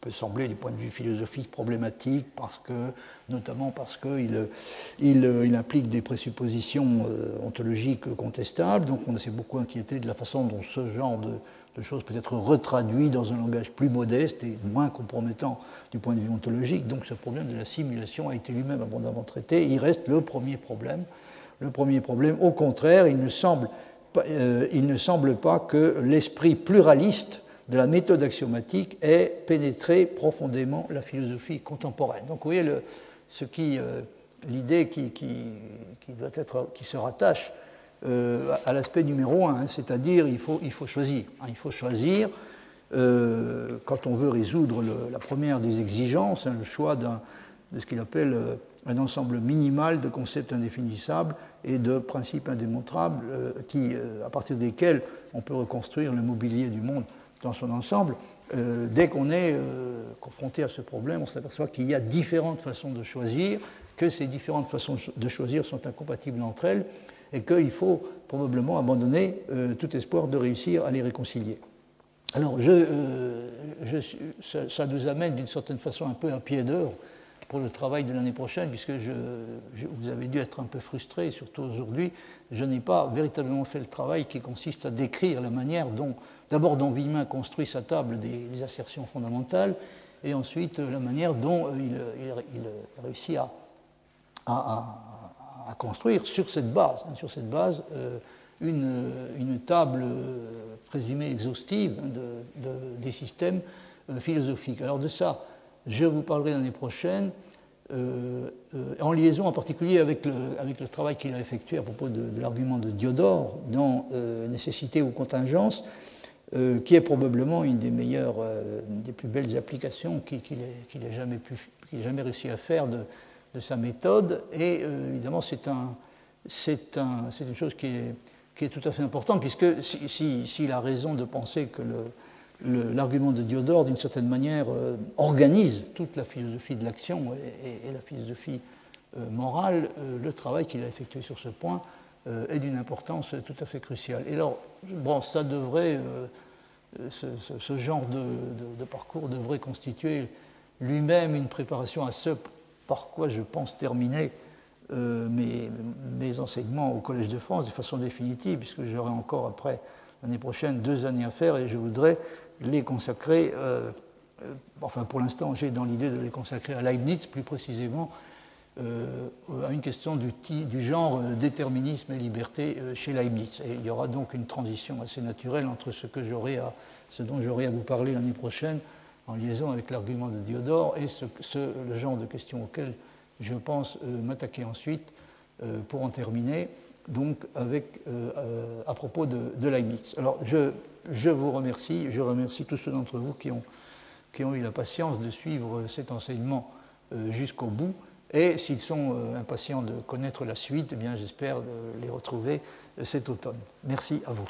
peut sembler du point de vue philosophique problématique, parce que, notamment parce qu'il il, il, implique des présuppositions euh, ontologiques contestables. Donc on s'est beaucoup inquiété de la façon dont ce genre de, choses peut être retraduit dans un langage plus modeste et moins compromettant du point de vue ontologique. Donc ce problème de la simulation a été lui-même abondamment traité. Il reste le premier problème. Le premier problème, au contraire, il euh, ne semble pas que l'esprit pluraliste de la méthode axiomatique ait pénétré profondément la philosophie contemporaine. Donc vous voyez euh, l'idée qui, doit être, qui se rattache euh, à l'aspect numéro un, hein, c'est-à-dire il faut, il faut choisir. Hein, il faut choisir quand on veut résoudre la première des exigences, hein, le choix de ce qu'il appelle un ensemble minimal de concepts indéfinissables et de principes indémontrables euh, qui, euh, à partir desquels on peut reconstruire le mobilier du monde dans son ensemble. Euh, dès qu'on est confronté à ce problème, on s'aperçoit qu'il y a différentes façons de choisir, que ces différentes façons de choisir sont incompatibles entre elles et qu'il faut probablement abandonner tout espoir de réussir à les réconcilier. Alors, je, ça, nous amène d'une certaine façon un peu à pied d'œuvre pour le travail de l'année prochaine, puisque vous avez dû être un peu frustré, surtout aujourd'hui, je n'ai pas véritablement fait le travail qui consiste à décrire la manière dont, d'abord, dont Villemin construit sa table des, assertions fondamentales, et ensuite la manière dont euh, il, réussit à, à, construire sur cette base, hein, sur cette base euh, une, table euh, présumée exhaustive de, des systèmes philosophiques. Alors de ça, je vous parlerai l'année prochaine, euh, euh, en liaison en particulier avec le, travail qu'il a effectué à propos de, l'argument de Diodore dans euh, Nécessité ou contingence, qui est probablement une des meilleures, des plus belles applications qu'il ait, jamais, jamais réussi à faire de, de sa méthode. Et évidemment, c'est un, un, une chose qui est, qui est, tout à fait importante, puisque s'il si, si, a raison de penser que l'argument de Diodore, d'une certaine manière, euh, organise toute la philosophie de l'action et, la philosophie euh, morale. Euh, le travail qu'il a effectué sur ce point est d'une importance tout à fait cruciale. Et alors, bon, ça devrait, ce, genre de, parcours devrait constituer lui-même une préparation à ce par quoi je pense terminer mes, mes, enseignements au Collège de France de façon définitive, puisque j'aurai encore après l'année prochaine deux années à faire et je voudrais les consacrer, enfin pour l'instant j'ai dans l'idée de les consacrer à Leibniz plus précisément, à une question du, du, genre déterminisme et liberté chez Leibniz. Et il y aura donc une transition assez naturelle entre ce, que à, ce dont j'aurai à vous parler l'année prochaine en liaison avec l'argument de Diodore et le genre de questions auxquelles je pense euh, m'attaquer ensuite euh, pour en terminer, donc avec, euh, à propos de, de Leibniz. Alors je, je, vous remercie, je remercie tous ceux d'entre vous qui ont, qui ont eu la patience de suivre cet enseignement jusqu'au bout. Et s'ils sont impatients de connaître la suite, eh bien j'espère les retrouver cet automne. Merci à vous.